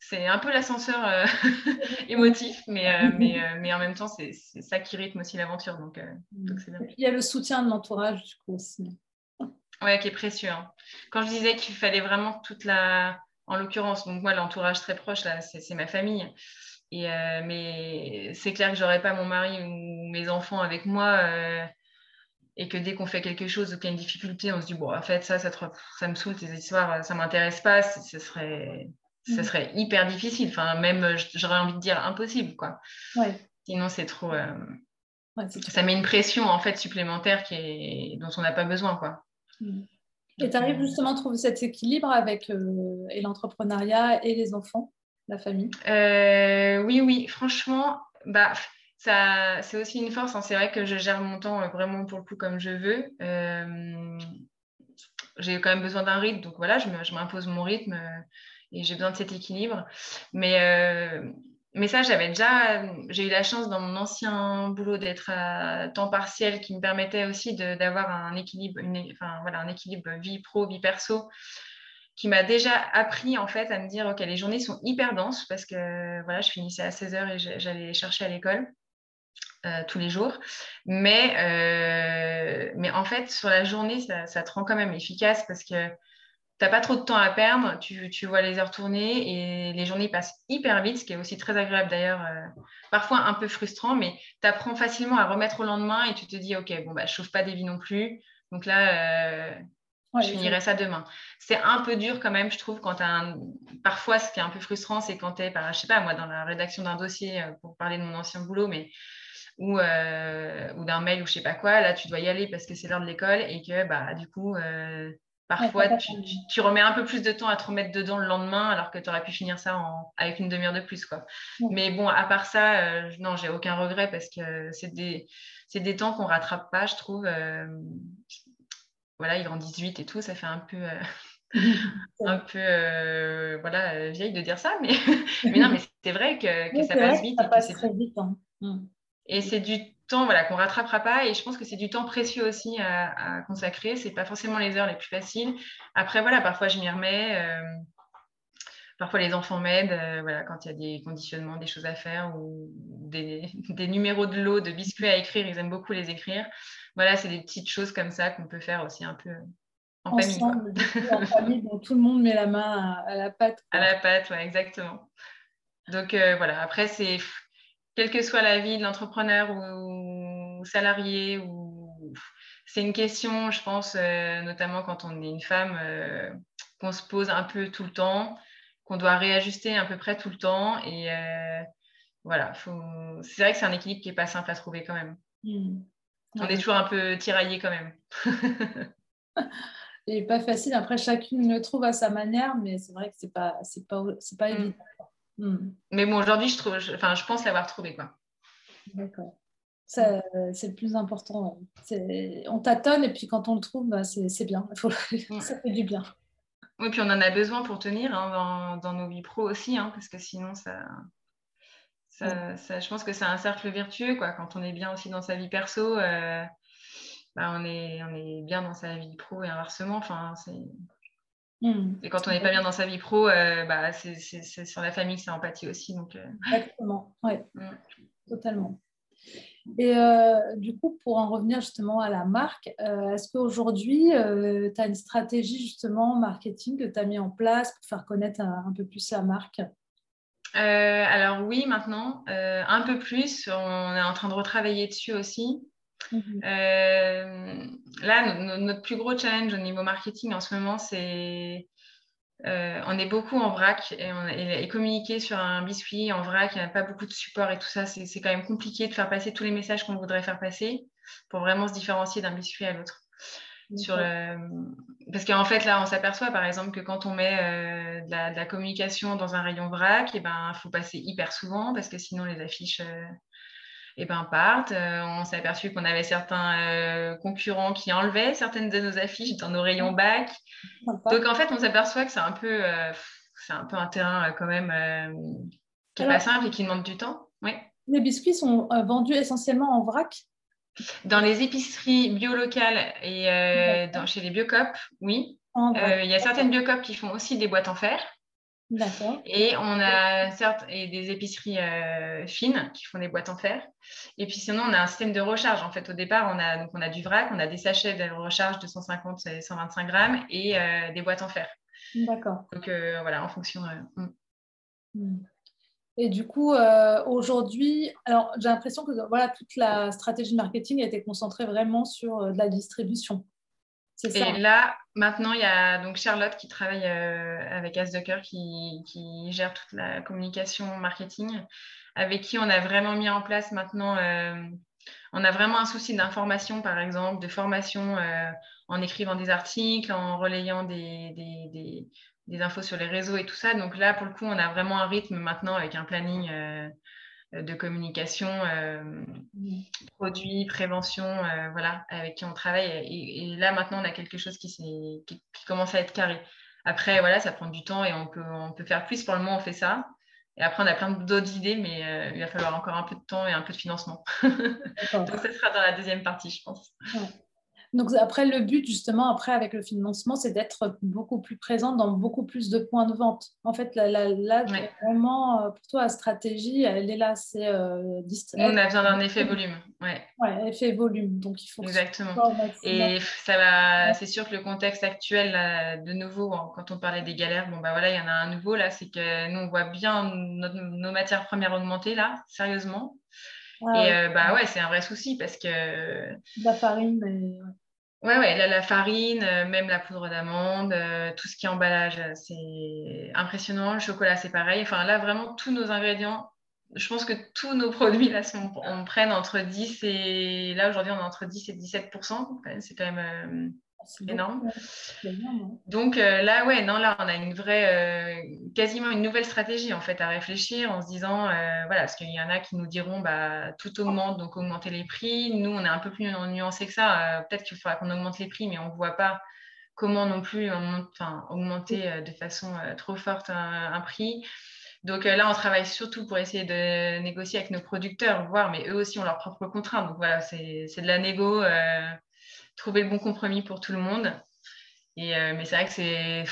C'est un peu l'ascenseur euh, émotif, mais, euh, mais, mais, en même temps, c'est ça qui rythme aussi l'aventure. Donc, donc il y a le soutien de l'entourage, du coup, aussi. Ouais, qui est précieux. Hein. Quand je disais qu'il fallait vraiment toute la. En l'occurrence, donc moi, l'entourage très proche, là, c'est ma famille. Et, euh, mais c'est clair que j'aurais pas mon mari ou mes enfants avec moi. Euh, et que dès qu'on fait quelque chose ou qu'il y a une difficulté, on se dit, bon, en fait, ça, ça, ça me saoule, tes histoires, ça m'intéresse pas, ce serait, ce mm. serait hyper difficile. Enfin, même, j'aurais envie de dire impossible, quoi. Ouais. Sinon, c'est trop. Euh, ça met une pression, en fait, supplémentaire qui est... dont on n'a pas besoin, quoi. Et tu arrives justement à trouver cet équilibre avec euh, et l'entrepreneuriat et les enfants, la famille? Euh, Oui, oui, franchement, bah, ça, c'est aussi une force. Hein. C'est vrai que je gère mon temps euh, vraiment pour le coup comme je veux. j'ai quand même besoin d'un rythme, donc voilà, je m'impose mon rythme et j'ai besoin de cet équilibre. Mais mais ça, j'avais déjà, j'ai eu la chance dans mon ancien boulot d'être à temps partiel qui me permettait aussi d'avoir un équilibre, enfin, voilà, un équilibre vie pro, vie perso, qui m'a déjà appris en fait à me dire, ok, les journées sont hyper denses parce que voilà, je finissais à 16h et j'allais chercher à l'école. Euh, tous les jours. Mais, euh, mais en fait, sur la journée, ça, ça, te rend quand même efficace parce que n'as pas trop de temps à perdre, tu, tu, vois les heures tourner et les journées passent hyper vite, ce qui est aussi très agréable d'ailleurs, euh, parfois un peu frustrant, mais tu apprends facilement à remettre au lendemain et tu te dis, ok, bon, bah, je chauffe pas des vies non plus, donc là, euh, je finirai ça demain. C'est un peu dur quand même, je trouve, quand tu un... Parfois, ce qui est un peu frustrant, c'est quand tu es, par, je sais pas, moi, dans la rédaction d'un dossier, euh, pour parler de mon ancien boulot, mais ou, ou d'un mail ou je sais pas quoi, là, tu dois y aller parce que c'est l'heure de l'école et que, bah, du coup Parfois, tu, remets un peu plus de temps à te remettre dedans le lendemain, alors que tu aurais pu finir ça avec une demi-heure de plus. Quoi. Mais bon, à part ça, euh, non, j'ai aucun regret parce que c'est des, des temps qu'on rattrape pas, je trouve. Euh, voilà, ils grandissent vite et tout, ça fait un peu. Euh, un peu voilà vieille de dire ça mais, mais non mais c'est vrai que, ça passe vite ça passe très vite hein. et c'est du temps voilà, qu'on rattrapera pas. Et je pense que c'est du temps précieux aussi à, consacrer. Ce n'est pas forcément les heures les plus faciles. Après, voilà, parfois je m'y remets. Euh, parfois les enfants m'aident euh, voilà, quand il y a des conditionnements, des choses à faire ou des, numéros de lot, de biscuits à écrire. Ils aiment beaucoup les écrire. Voilà, c'est des petites choses comme ça qu'on peut faire aussi un peu en famille. en famille, donc tout le monde met la main à, la pâte. À la pâte, ouais, exactement. Donc euh, voilà, après, c'est quelle que soit la vie de l'entrepreneur ou, salarié, ou c'est une question, je pense, euh, notamment quand on est une femme, euh, qu'on se pose un peu tout le temps, qu'on doit réajuster à peu près tout le temps. Et euh, voilà, c'est vrai que c'est un équilibre qui n'est pas simple à trouver quand même. Mmh. On est toujours un peu tiraillé quand même. et pas facile. Après, chacune le trouve à sa manière, mais c'est vrai que c'est pas, c'est pas, c'est pas mmh. évident. Hmm. Mais bon, aujourd'hui, je, trouve, enfin, je pense l'avoir trouvé. Quoi. D'accord. C'est le plus important. On tâtonne et puis quand on le trouve, bah, c'est bien. Faut... Ça fait du bien. Oui, puis on en a besoin pour tenir hein, dans, nos vies pro aussi, hein, parce que sinon, ça, ça, je pense que c'est un cercle vertueux. Quoi. Quand on est bien aussi dans sa vie perso, euh, bah, on, est, on est bien dans sa vie pro et inversement. Enfin, c'est Mmh. Et quand on n'est pas bien dans sa vie pro, euh, bah, c'est sur la famille, c'est empathie aussi. Donc, euh. Exactement, oui, mmh. totalement. Et euh, du coup, pour en revenir justement à la marque, est-ce qu'aujourd'hui, tu as une stratégie justement marketing que tu as mis en place pour faire connaître un, peu plus la marque? Alors oui, maintenant, un peu plus. On est en train de retravailler dessus aussi. Mhm. Euh, là, notre plus gros challenge au niveau marketing en ce moment, c'est euh, on est beaucoup en vrac et, on, et, communiquer sur un biscuit en vrac, il n'y a pas beaucoup de support et tout ça, c'est quand même compliqué de faire passer tous les messages qu'on voudrait faire passer pour vraiment se différencier d'un biscuit à l'autre. Sur Parce qu'en fait, là, on s'aperçoit par exemple que quand on met euh, de, la, communication dans un rayon vrac, il eh ben, faut passer hyper souvent parce que sinon les affiches et ben, partent. Euh, on s'est aperçu qu'on avait certains euh, concurrents qui enlevaient certaines de nos affiches dans nos rayons bac. Donc en fait, on s'aperçoit que c'est un peu, euh, c'est un peu un terrain quand même qui n'est pas simple et qui demande du temps. Oui. Les biscuits sont vendus essentiellement en vrac? Dans les épiceries bio locales et dans, chez les biocop, oui. Il y a certaines biocop qui font aussi des boîtes en fer. Et on a certes et des épiceries euh, fines qui font des boîtes en fer. Et puis sinon, on a un système de recharge. En fait, au départ, on a, donc on a du vrac, on a des sachets de recharge de 150 et 125 grammes et euh, des boîtes en fer. D'accord. Donc euh, voilà, en fonction. Mm. Mm. Et du coup, aujourd'hui, alors j'ai l'impression que voilà, toute la stratégie marketing a été concentrée vraiment sur de la distribution. Et là, maintenant, il y a donc Charlotte qui travaille euh, avec Asdocker qui, qui gère toute la communication marketing, avec qui on a vraiment mis en place maintenant, euh, on a vraiment un souci d'information, par exemple, de formation euh, en écrivant des articles, en relayant des, des, des, infos sur les réseaux et tout ça. Donc là, pour le coup, on a vraiment un rythme maintenant avec un planning de communication, euh, produits, prévention, euh, voilà, avec qui on travaille. Et, là, maintenant, on a quelque chose qui, qui, commence à être carré. Après, voilà, ça prend du temps et on peut, on peut faire plus. Pour le moment, on fait ça. Et après, on a plein d'autres idées, mais il va falloir encore un peu de temps et un peu de financement. Donc, ça sera dans la deuxième partie, je pense. Donc après, le but justement, après avec le financement, c'est d'être beaucoup plus présent dans beaucoup plus de points de vente. En fait, là, vraiment, euh, pour toi, la stratégie, elle est là, c'est euh, On a besoin d'un effet volume. Ouais. ouais, effet volume. Donc il faut. Exactement. Et ça va. C'est sûr que le contexte actuel, de nouveau, quand on parlait des galères, bon bah voilà, il y en a un nouveau là, c'est que nous on voit bien nos matières premières augmenter là, sérieusement. Ah et euh, bah ouais, c'est un vrai souci parce que. La farine. Ouais, ouais, la, farine, euh, même la poudre d'amande, euh, tout ce qui est emballage, c'est impressionnant. Le chocolat, c'est pareil. Enfin, là, vraiment, tous nos ingrédients, je pense que tous nos produits, là, sont, on prenne entre 10 et. Là, aujourd'hui, on est entre 10 et 17 C'est quand même énorme. Donc euh, là, ouais, non, là, on a une vraie, euh, quasiment une nouvelle stratégie en fait à réfléchir en se disant, euh, voilà, parce qu'il y en a qui nous diront, bah, tout augmente, donc augmenter les prix. Nous, on est un peu plus nuancé que ça. Peut-être qu'il faudra qu'on augmente les prix, mais on ne voit pas comment non plus augmenter de façon trop forte un, prix. Donc là, on travaille surtout pour essayer de négocier avec nos producteurs, voir, mais eux aussi ont leurs propres contraintes. Donc voilà, c'est de la négo, trouver le bon compromis pour tout le monde. Et, mais c'est vrai que c'est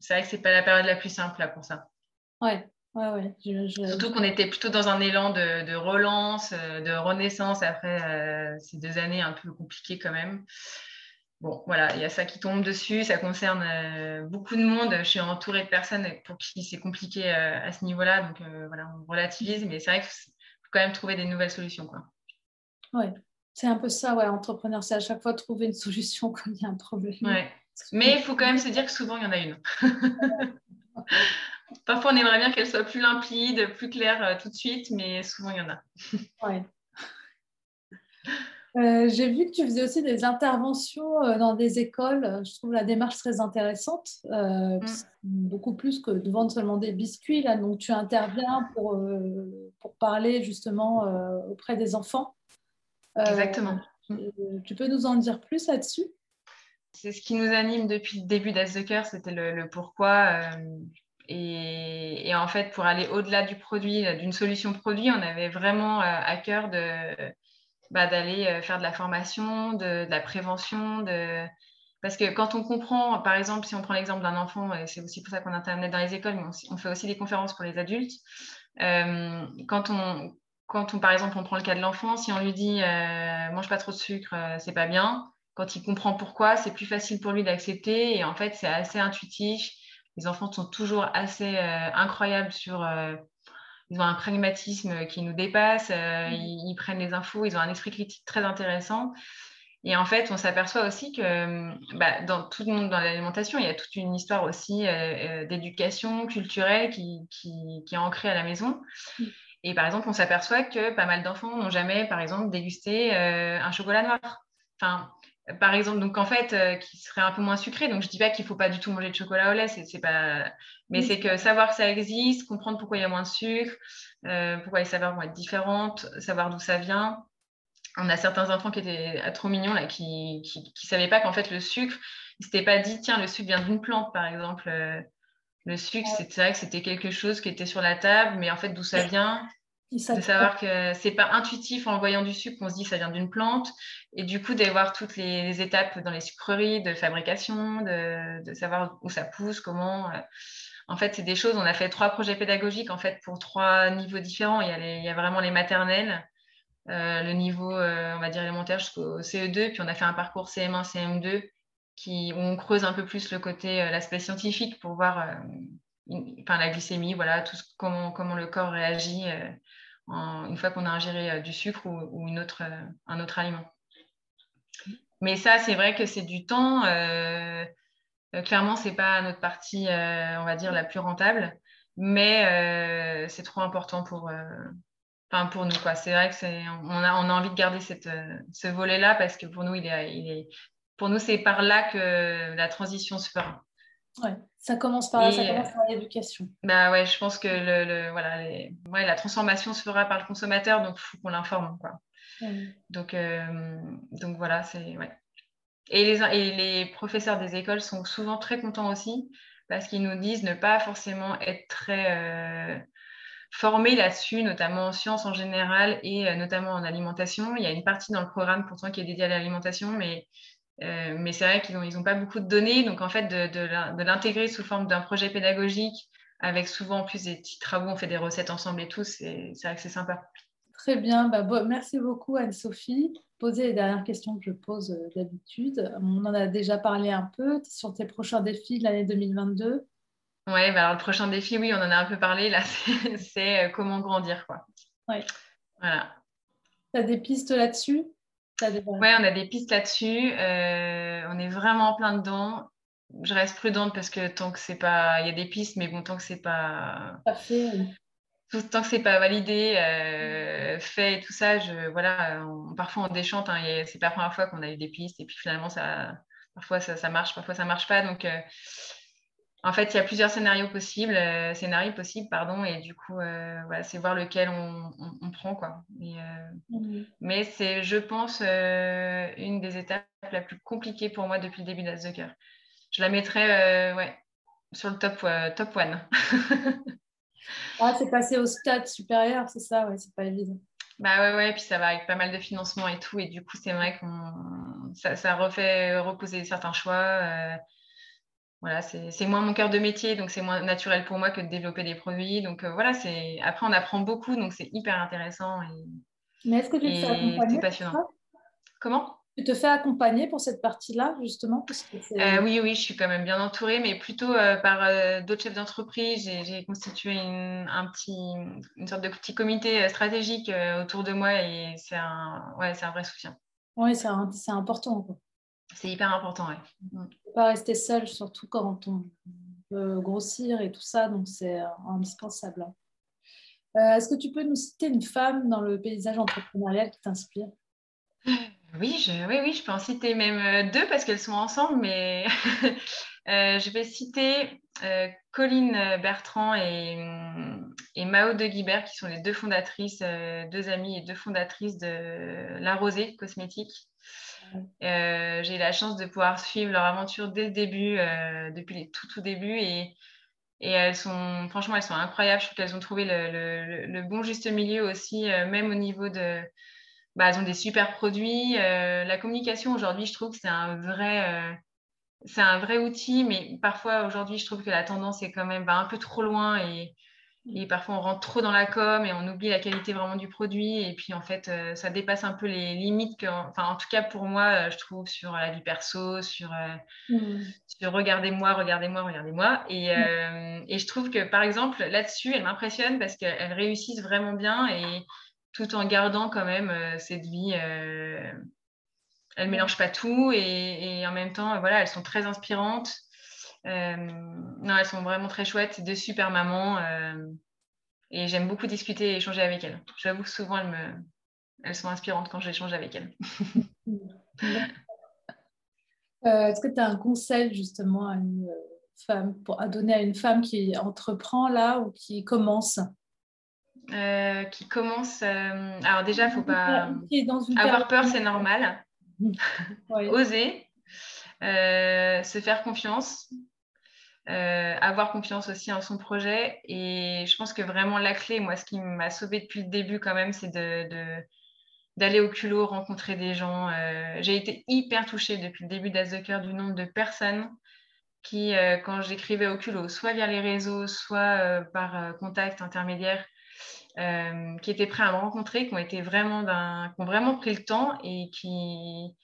c'est vrai que c'est pas la période la plus simple là pour ça. Ouais, ouais, ouais. Surtout qu'on était plutôt dans un élan de, relance, euh, de renaissance après euh, ces deux années un peu compliquées quand même. Bon, voilà, il y a ça qui tombe dessus, ça concerne euh, beaucoup de monde. Je suis entourée de personnes pour qui c'est compliqué à ce niveau-là, donc voilà, on relativise, mais c'est vrai qu'il faut quand même trouver des nouvelles solutions. Quoi. Ouais, c'est un peu ça, ouais, entrepreneur, c'est à chaque fois trouver une solution quand il y a un problème. Ouais. Mais il faut quand même se dire que souvent, il y en a une. Parfois, on aimerait bien qu'elle soit plus limpide, plus claire euh, tout de suite, mais souvent, il y en a. ouais. Euh, j'ai vu que tu faisais aussi des interventions euh, dans des écoles. Je trouve la démarche très intéressante, mm. beaucoup plus que de vendre seulement des biscuits. Là. Donc, tu interviens pour, pour parler justement auprès des enfants. Exactement. Tu peux nous en dire plus là-dessus? C'est ce qui nous anime depuis le début d'As the c'était le, pourquoi. Euh, et, en fait, pour aller au-delà du produit, d'une solution produit, on avait vraiment euh, à cœur de, bah, d'aller euh, faire de la formation, de, la prévention. De... Parce que quand on comprend, par exemple, si on prend l'exemple d'un enfant, et c'est aussi pour ça qu'on internet dans les écoles, mais on, fait aussi des conférences pour les adultes. quand on, quand on, par exemple, on prend le cas de l'enfant, si on lui dit mange pas trop de sucre, c'est pas bien, quand il comprend pourquoi, c'est plus facile pour lui d'accepter. Et en fait, c'est assez intuitif. Les enfants sont toujours assez euh, incroyables sur. Euh, ils ont un pragmatisme qui nous dépasse. Euh, mm. ils, prennent les infos. Ils ont un esprit critique très intéressant. Et en fait, on s'aperçoit aussi que bah, dans tout le monde, dans l'alimentation, il y a toute une histoire aussi d'éducation culturelle qui, qui, qui, est ancrée à la maison. Mm. Et par exemple, on s'aperçoit que pas mal d'enfants n'ont jamais, par exemple, dégusté un chocolat noir. Enfin, par exemple, donc en fait, euh, qui serait un peu moins sucré. Donc je dis pas qu'il faut pas du tout manger de chocolat au lait, c'est pas. Mais c'est que savoir que ça existe, comprendre pourquoi il y a moins de sucre, euh, pourquoi les saveurs vont être différentes, savoir d'où ça vient. On a certains enfants qui étaient trop mignons là, qui, qui, savaient pas qu'en fait le sucre, ils s'étaient pas dit tiens le sucre vient d'une plante par exemple. Le sucre, c'est vrai que c'était quelque chose qui était sur la table, mais en fait d'où ça vient, de savoir que c'est pas intuitif en voyant du sucre qu'on se dit que ça vient d'une plante et du coup d'avoir toutes les, étapes dans les sucreries de fabrication, de, savoir où ça pousse, comment. Euh. En fait, c'est des choses. On a fait trois projets pédagogiques en fait pour trois niveaux différents. Il y a, il y a vraiment les maternelles, euh, le niveau euh, on va dire élémentaire jusqu'au CE2, puis on a fait un parcours CM1, CM2 on creuse un peu plus le côté l'aspect scientifique pour voir enfin, la glycémie, voilà, tout comment, comment le corps réagit une fois qu'on a ingéré euh, du sucre ou, autre, euh, un autre aliment. Mais ça, c'est vrai que c'est du temps. Euh, clairement, ce n'est pas notre partie, on va dire, la plus rentable, mais c'est trop important pour, pour nous. C'est vrai que on a, on a envie de garder ce volet-là parce que pour nous, il est, pour nous, c'est par là que la transition se fera. Ouais, ça commence par, l'éducation. Bah ouais, je pense que le, voilà, ouais, la transformation se fera par le consommateur, donc il faut qu'on l'informe. Quoi. Donc, euh, donc voilà, c'est. Ouais. Et, les, et les professeurs des écoles sont souvent très contents aussi parce qu'ils nous disent ne pas forcément être très euh, formés là-dessus, notamment en sciences en général et euh, notamment en alimentation. Il y a une partie dans le programme pourtant qui est dédiée à l'alimentation, mais euh, mais c'est vrai qu'ils n'ont ils ont pas beaucoup de données. Donc, en fait, de, de, l'intégrer sous forme d'un projet pédagogique avec souvent plus des petits travaux, on fait des recettes ensemble et tout, c'est vrai que c'est sympa. Très bien. Bah, merci beaucoup, Anne-Sophie. Poser les dernières questions que je pose euh, d'habitude. On en a déjà parlé un peu sur tes prochains défis de l'année 2022. Oui, bah alors le prochain défi, oui, on en a un peu parlé là, c'est euh, comment grandir. Quoi. Ouais. Voilà. Tu as des pistes là-dessus? Oui, on a des pistes là-dessus. Euh, on est vraiment plein dedans. Je reste prudente parce que tant que c'est pas. Il y a des pistes, mais bon, tant que c'est pas. Parfait. tant que c'est pas validé, euh, fait et tout ça, je, voilà, parfois on déchante. Hein, c'est pas la première fois qu'on a eu des pistes et puis finalement, ça, parfois ça, marche, parfois ça marche pas. Donc, euh, en fait, il y a plusieurs scénarios possibles, euh, scénarios possibles, pardon, et du coup, euh, c'est voir lequel on, prend, quoi. Euh, mmh. Mais c'est, je pense, une des étapes la plus compliquée pour moi depuis le début d'As Je la mettrais, ouais, sur le top, top one. ah, c'est passé au stade supérieur, c'est ça, ouais, c'est pas évident. Bah ouais, ouais, puis ça va avec pas mal de financement et tout, et du coup, c'est vrai qu'on ça, ça, refait reposer certains choix. Voilà, c'est moins mon cœur de métier, donc c'est moins naturel pour moi que de développer des produits. Donc euh, voilà, c'est après on apprend beaucoup, donc c'est hyper intéressant. Et, Mais est-ce que tu te fais accompagner passionnant. Comment? Tu te fais accompagner pour cette partie-là, justement? Euh, Oui, oui, je suis quand même bien entourée, mais plutôt euh, par d'autres chefs d'entreprise. J'ai constitué une, un petit, une sorte de petit comité stratégique autour de moi et c'est un, ouais, un vrai soutien. Oui, c'est important. Quoi. C'est hyper important, oui. ne mm. pas rester seul, surtout quand on veut grossir et tout ça, donc c'est euh, indispensable. Euh, est-ce que tu peux nous citer une femme dans le paysage entrepreneurial qui t'inspire? Oui je, oui, oui, je peux en citer même euh, deux parce qu'elles sont ensemble, mais je vais citer Colline Bertrand et, et, Mao de Guibert, qui sont les deux fondatrices, deux amies et deux fondatrices de La Rosée Cosmétique. Euh, j'ai eu la chance de pouvoir suivre leur aventure dès le début, euh, depuis les tout tout débuts. Et, et elles sont, franchement, elles sont incroyables. Je trouve qu'elles ont trouvé le, le, bon juste milieu aussi, euh, même au niveau de. Bah, elles ont des super produits. la communication aujourd'hui, je trouve que c'est un vrai. c'est un vrai outil, mais parfois aujourd'hui, je trouve que la tendance est quand même bah, un peu trop loin et, et parfois, on rentre trop dans la com et on oublie la qualité vraiment du produit. Et puis, en fait, euh, ça dépasse un peu les limites. Que, enfin, en tout cas, pour moi, euh, je trouve sur la vie perso, sur, euh, mmh. sur regardez-moi, regardez-moi, regardez-moi. Et, mmh. et, je trouve que, par exemple, là-dessus, elle m'impressionne parce qu'elles réussissent vraiment bien et tout en gardant quand même cette vie. elle ne mélange pas tout et, et, en même temps, voilà, elles sont très inspirantes. Euh, non, elles sont vraiment très chouettes, deux super mamans. Euh, et j'aime beaucoup discuter et échanger avec elles. J'avoue que souvent, elles, me... elles sont inspirantes quand j'échange avec elles. Euh, est-ce que tu as un conseil justement à une femme, pour, à donner à une femme qui entreprend là ou qui commence? Qui commence. alors déjà, il ne faut pas avoir peur, c'est normal. Oser, se faire confiance, euh, avoir confiance aussi en son projet. Et je pense que vraiment la clé, moi, ce qui m'a sauvée depuis le début quand même, c'est de, d'aller au culot, rencontrer des gens. Euh, j'ai été hyper touchée depuis le début d'As Cœur du nombre de personnes qui, euh, quand j'écrivais au culot, soit via les réseaux, soit par contact intermédiaire, qui étaient prêts à me rencontrer, qui ont été vraiment qui ont vraiment pris le temps et qui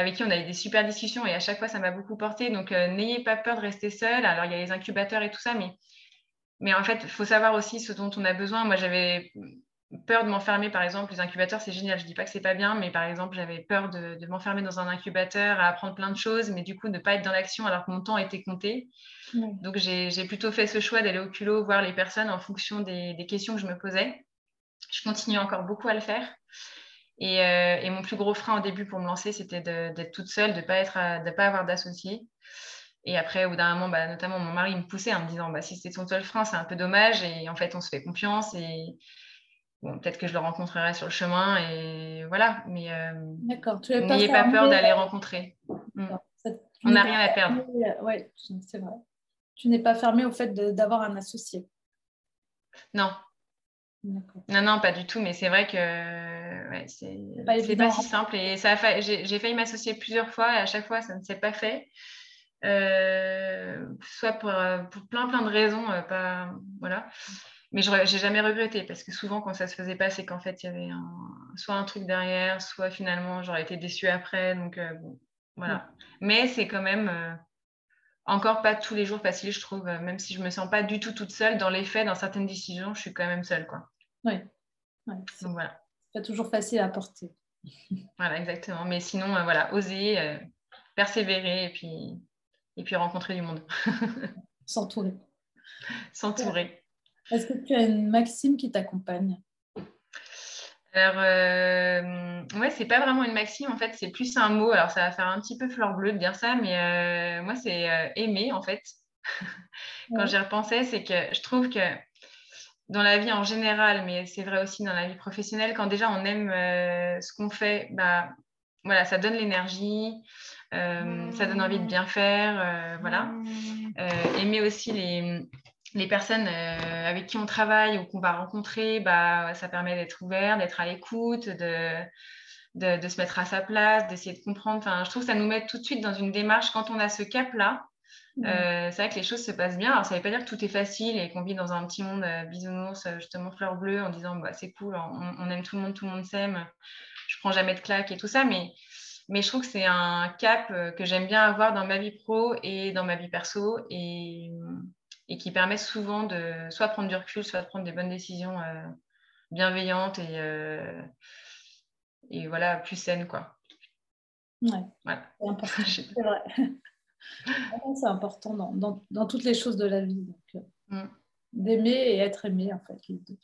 avec qui on a eu des super discussions et à chaque fois, ça m'a beaucoup porté. Donc, euh, n'ayez pas peur de rester seul. Alors, il y a les incubateurs et tout ça, mais, mais en fait, il faut savoir aussi ce dont on a besoin. Moi, j'avais peur de m'enfermer, par exemple. Les incubateurs, c'est génial. Je ne dis pas que c'est pas bien, mais par exemple, j'avais peur de, m'enfermer dans un incubateur, à apprendre plein de choses, mais du coup, ne pas être dans l'action alors que mon temps était compté. Donc, j'ai plutôt fait ce choix d'aller au culot, voir les personnes en fonction des, des questions que je me posais. Je continue encore beaucoup à le faire. Euh, et, mon plus gros frein au début pour me lancer, c'était d'être toute seule, de ne pas, pas avoir d'associé. Et après, au bout d'un moment, bah, notamment mon mari me poussait en me disant bah, si c'était son seul frein, c'est un peu dommage. Et en fait, on se fait confiance. Et bon, peut-être que je le rencontrerai sur le chemin. Et voilà. Mais euh, n'ayez pas, peur d'aller rencontrer. Mm. On n'a rien à perdre. Oui, c'est vrai. Tu n'es pas fermé au fait d'avoir un associé. Non, non, non, pas du tout, mais c'est vrai que ouais, c'est pas, pas, si simple. Et ça j'ai failli m'associer plusieurs fois et à chaque fois, ça ne s'est pas fait. Euh, soit pour, pour, plein, plein de raisons. Euh, pas, voilà. Mais je n'ai jamais regretté parce que souvent, quand ça se faisait pas, c'est qu'en fait, il y avait soit un truc derrière, soit finalement, j'aurais été déçue après. Donc, euh, voilà. Mais c'est quand même encore pas tous les jours facile, je trouve, même si je me sens pas du tout toute seule. Dans les faits, dans certaines décisions, je suis quand même seule. Quoi. Oui. Donc voilà. Pas toujours facile à porter. voilà, exactement. Mais sinon, euh, voilà, oser, euh, persévérer et puis, et puis rencontrer du monde. S'entourer. S'entourer. Est-ce que tu as une maxime qui t'accompagne? Alors, euh, ouais, c'est pas vraiment une maxime, en fait, c'est plus un mot. Alors, ça va faire un petit peu fleur bleue de dire ça, mais euh, moi, c'est euh, aimer, en fait. Quand j'y repensais, c'est que je trouve que dans la vie en général, mais c'est vrai aussi dans la vie professionnelle, quand déjà on aime ce qu'on fait, bah, voilà, ça donne l'énergie, ça donne envie de bien faire, voilà. aimer aussi les, les personnes avec qui on travaille ou qu'on va rencontrer, bah, ça permet d'être ouvert, d'être à l'écoute, de, de, se mettre à sa place, d'essayer de comprendre. Enfin, je trouve que ça nous met tout de suite dans une démarche quand on a ce cap-là. Mmh. c'est vrai que les choses se passent bien. Alors, ça ne veut pas dire que tout est facile et qu'on vit dans un petit monde bisounours, justement fleur bleue, en disant bah, c'est cool, on, on, aime tout le monde, tout le monde s'aime, je prends jamais de claques et tout ça. Mais mais je trouve que c'est un cap euh, que j'aime bien avoir dans ma vie pro et dans ma vie perso et, et, qui permet souvent de soit prendre du recul, soit de prendre des bonnes décisions euh, bienveillantes et, euh, et voilà, plus saines. Quoi. Ouais, c'est important. c'est vrai. c'est important dans, dans, dans, toutes les choses de la vie. Donc, mm. D'aimer et être aimé, en fait, les deux.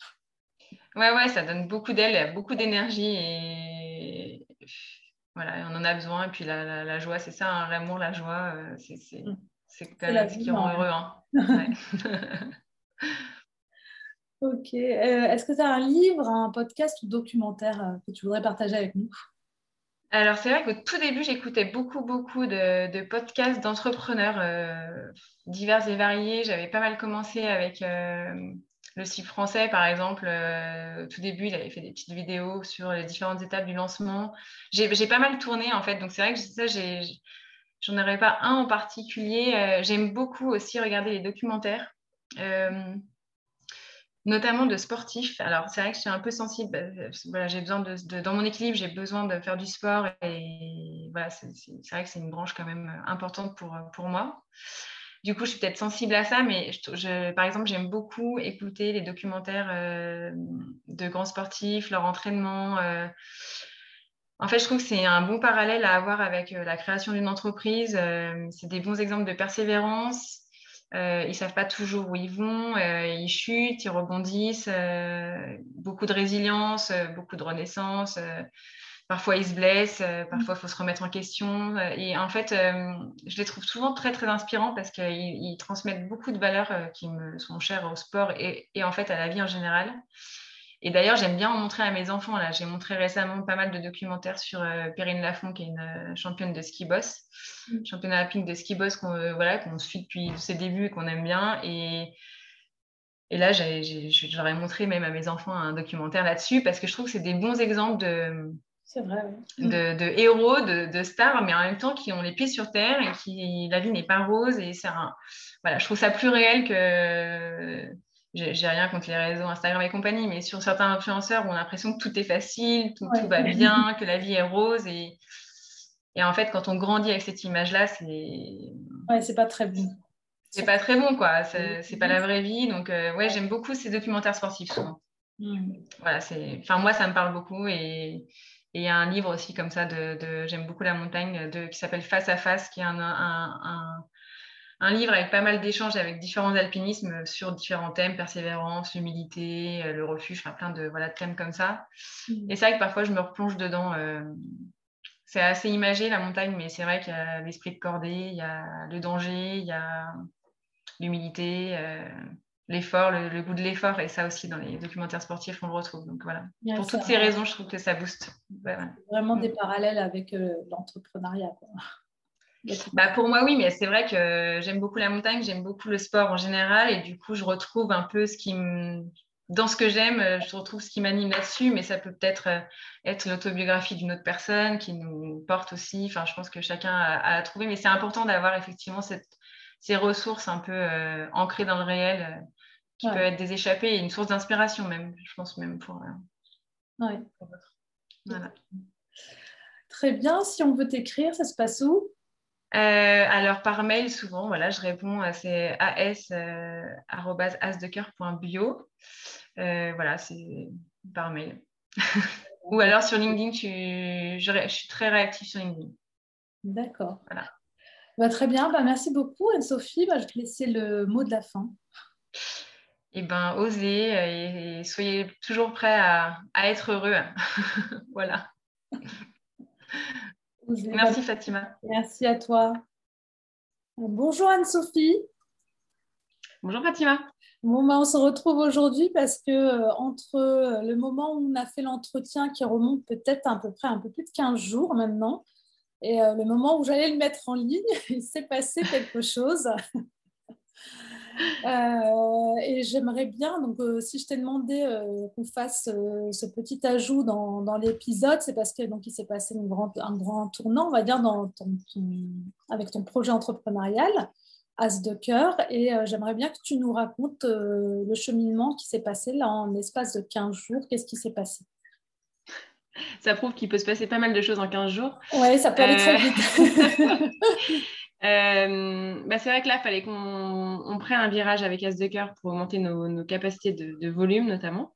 Ouais, ouais, ça donne beaucoup d'aile, beaucoup d'énergie et voilà, on en a besoin. Et puis la, joie, c'est ça, hein, l'amour, la joie, euh, c'est mm. quand même ce qui rend heureux. Hein. ok. Euh, est-ce que tu as un livre, un podcast ou documentaire euh, que tu voudrais partager avec nous? Alors, c'est vrai qu'au tout début, j'écoutais beaucoup, beaucoup de, podcasts d'entrepreneurs divers et variés. J'avais pas mal commencé avec le site français, par exemple, euh, au tout début, il avait fait des petites vidéos sur les différentes étapes du lancement. J'ai pas mal tourné, en fait. Donc, c'est vrai que ça, j'en aurais pas un en particulier. Euh, j'aime beaucoup aussi regarder les documentaires. Euh, notamment de sportifs. Alors, c'est vrai que je suis un peu sensible. Bah, voilà, j'ai besoin de, dans mon équilibre, j'ai besoin de faire du sport et voilà, c'est vrai que c'est une branche quand même importante pour, pour moi. Du coup, je suis peut-être sensible à ça, mais par exemple, j'aime beaucoup écouter les documentaires euh, de grands sportifs, leur entraînement. Euh. En fait, je trouve que c'est un bon parallèle à avoir avec euh, la création d'une entreprise. c'est des bons exemples de persévérance. ils ne savent pas toujours où ils vont, ils chutent, ils rebondissent, beaucoup de résilience, beaucoup de renaissance parfois ils se blessent, euh, mm. parfois il faut se remettre en question. Euh, et en fait, euh, je les trouve souvent très très inspirants parce qu'ils transmettent beaucoup de valeurs qui me sont chères au sport et, en fait à la vie en général. Et d'ailleurs, j'aime bien en montrer à mes enfants. Là, j'ai montré récemment pas mal de documentaires sur Perrine Lafont, qui est une championne de ski boss, mm. championne olympique de ski boss qu'on voilà, qu'on suit depuis ses débuts et qu'on aime bien. Et, et là, j'aurais montré même à mes enfants un documentaire là-dessus parce que je trouve que c'est des bons exemples de. De, héros, de, stars, mais en même temps qui ont les pieds sur terre et qui la vie n'est pas rose. Et voilà, je trouve ça plus réel que. J'ai rien contre les réseaux Instagram et compagnie, mais sur certains influenceurs, on a l'impression que tout est facile, tout, tout, va bien, que la vie est rose. Et, et en fait, quand on grandit avec cette image-là, c'est. Ouais, c'est pas très bon. C'est pas très bon, quoi. C'est pas la vraie vie. Donc, euh, ouais, j'aime beaucoup ces documentaires sportifs souvent. Mm. Voilà, c'est. Enfin, moi, ça me parle beaucoup et il y a un livre aussi comme ça de, j'aime beaucoup la montagne, de, qui s'appelle Face à Face, qui est un, un, un, livre avec pas mal d'échanges avec différents alpinismes sur différents thèmes, persévérance, humilité, euh, le refuge, enfin plein de, voilà, thèmes comme ça. Mm. Et c'est vrai que parfois je me replonge dedans. Euh, c'est assez imagé la montagne, mais c'est vrai qu'il y a l'esprit de cordée, il y a le danger, il y a l'humilité. Euh, l'effort, le, goût de l'effort, et ça aussi dans les documentaires sportifs, on le retrouve. Donc voilà, pour toutes ces raisons, je trouve que ça booste. Vraiment des mm. parallèles avec euh, l'entrepreneuriat. Bah pour moi, oui, mais c'est vrai que j'aime beaucoup la montagne, j'aime beaucoup le sport en général, et du coup, je retrouve un peu ce qui me. Dans ce que j'aime, euh, je retrouve ce qui m'anime là-dessus, mais ça peut peut-être euh, être, l'autobiographie d'une autre personne qui nous porte aussi. Enfin, je pense que chacun a, a trouvé, mais c'est important d'avoir effectivement cette, ces ressources un peu ancrées dans le réel qui peut être des échappées et une source d'inspiration même, je pense même pour, euh, ouais. Voilà. Très bien, si on veut t'écrire, ça se passe où? euh, alors par mail souvent, voilà, je réponds à c'est as@asdecoeur.bio. Euh, voilà, c'est par mail. Ou alors sur LinkedIn, je, je, suis très réactive sur LinkedIn. D'accord. Voilà. Bah, très bien, bah, merci beaucoup Anne-Sophie. Bah, je vais te laisser le mot de la fin eh ben, osez et, soyez toujours prêts à, être heureux. voilà. Merci Fatima. Merci à toi. Bonjour Anne-Sophie. Bonjour Fatima. Bon, ben, on se retrouve aujourd'hui parce que euh, entre le moment où on a fait l'entretien qui remonte peut-être à peu près un peu plus de 15 jours maintenant et euh, le moment où j'allais le mettre en ligne, il s'est passé quelque chose. Et j'aimerais bien, donc si je t'ai demandé qu'on fasse ce petit ajout dans, dans l'épisode, c'est parce qu'il s'est passé une un grand tournant, on va dire, dans avec ton projet entrepreneurial. As de cœur et j'aimerais bien que tu nous racontes le cheminement qui s'est passé là en espace de 15 jours. Qu'est-ce qui s'est passé? Ça prouve qu'il peut se passer pas mal de choses en 15 jours. Oui, ça peut aller très vite. Euh, bah c'est vrai que là, il fallait qu'on prenne un virage avec As de cœur pour augmenter nos, capacités de, volume notamment.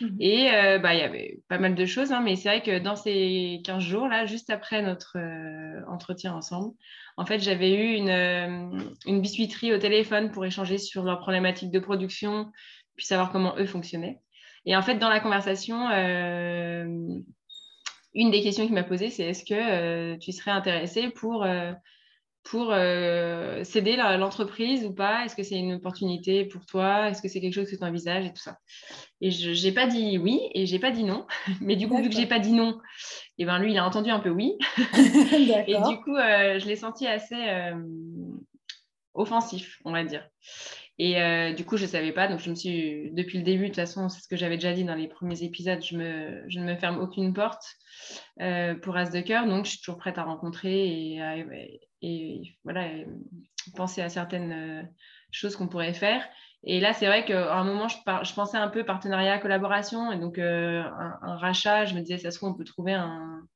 Mhm. Et euh, bah, il y avait pas mal de choses, hein, mais c'est vrai que dans ces 15 jours, là, juste après notre euh, entretien ensemble, en fait, j'avais eu une, une biscuiterie au téléphone pour échanger sur leurs problématiques de production, puis savoir comment eux fonctionnaient. Et en fait, dans la conversation, une des questions qu'il m'a posées, c'est est-ce que tu serais intéressé pour pour euh, céder l'entreprise ou pas? Est-ce que c'est une opportunité pour toi? Est-ce que c'est quelque chose que tu envisages et tout ça? Et je n'ai pas dit oui et j'ai pas dit non. Mais du coup, vu que j'ai pas dit non, et eh ben lui, il a entendu un peu oui. et du coup, euh, je l'ai senti assez euh, offensif, on va dire. Et du coup, je ne savais pas. Donc, je me suis, depuis le début, de toute façon, c'est ce que j'avais déjà dit dans les premiers épisodes, je, me, je ne me ferme aucune porte pour As de cœur. Donc, je suis toujours prête à rencontrer et à, et voilà, penser à certaines euh, choses qu'on pourrait faire. Et là, c'est vrai qu'à un moment, je, pensais un peu partenariat, collaboration, et donc euh, un, rachat, je me disais, ça se trouve, on peut trouver un,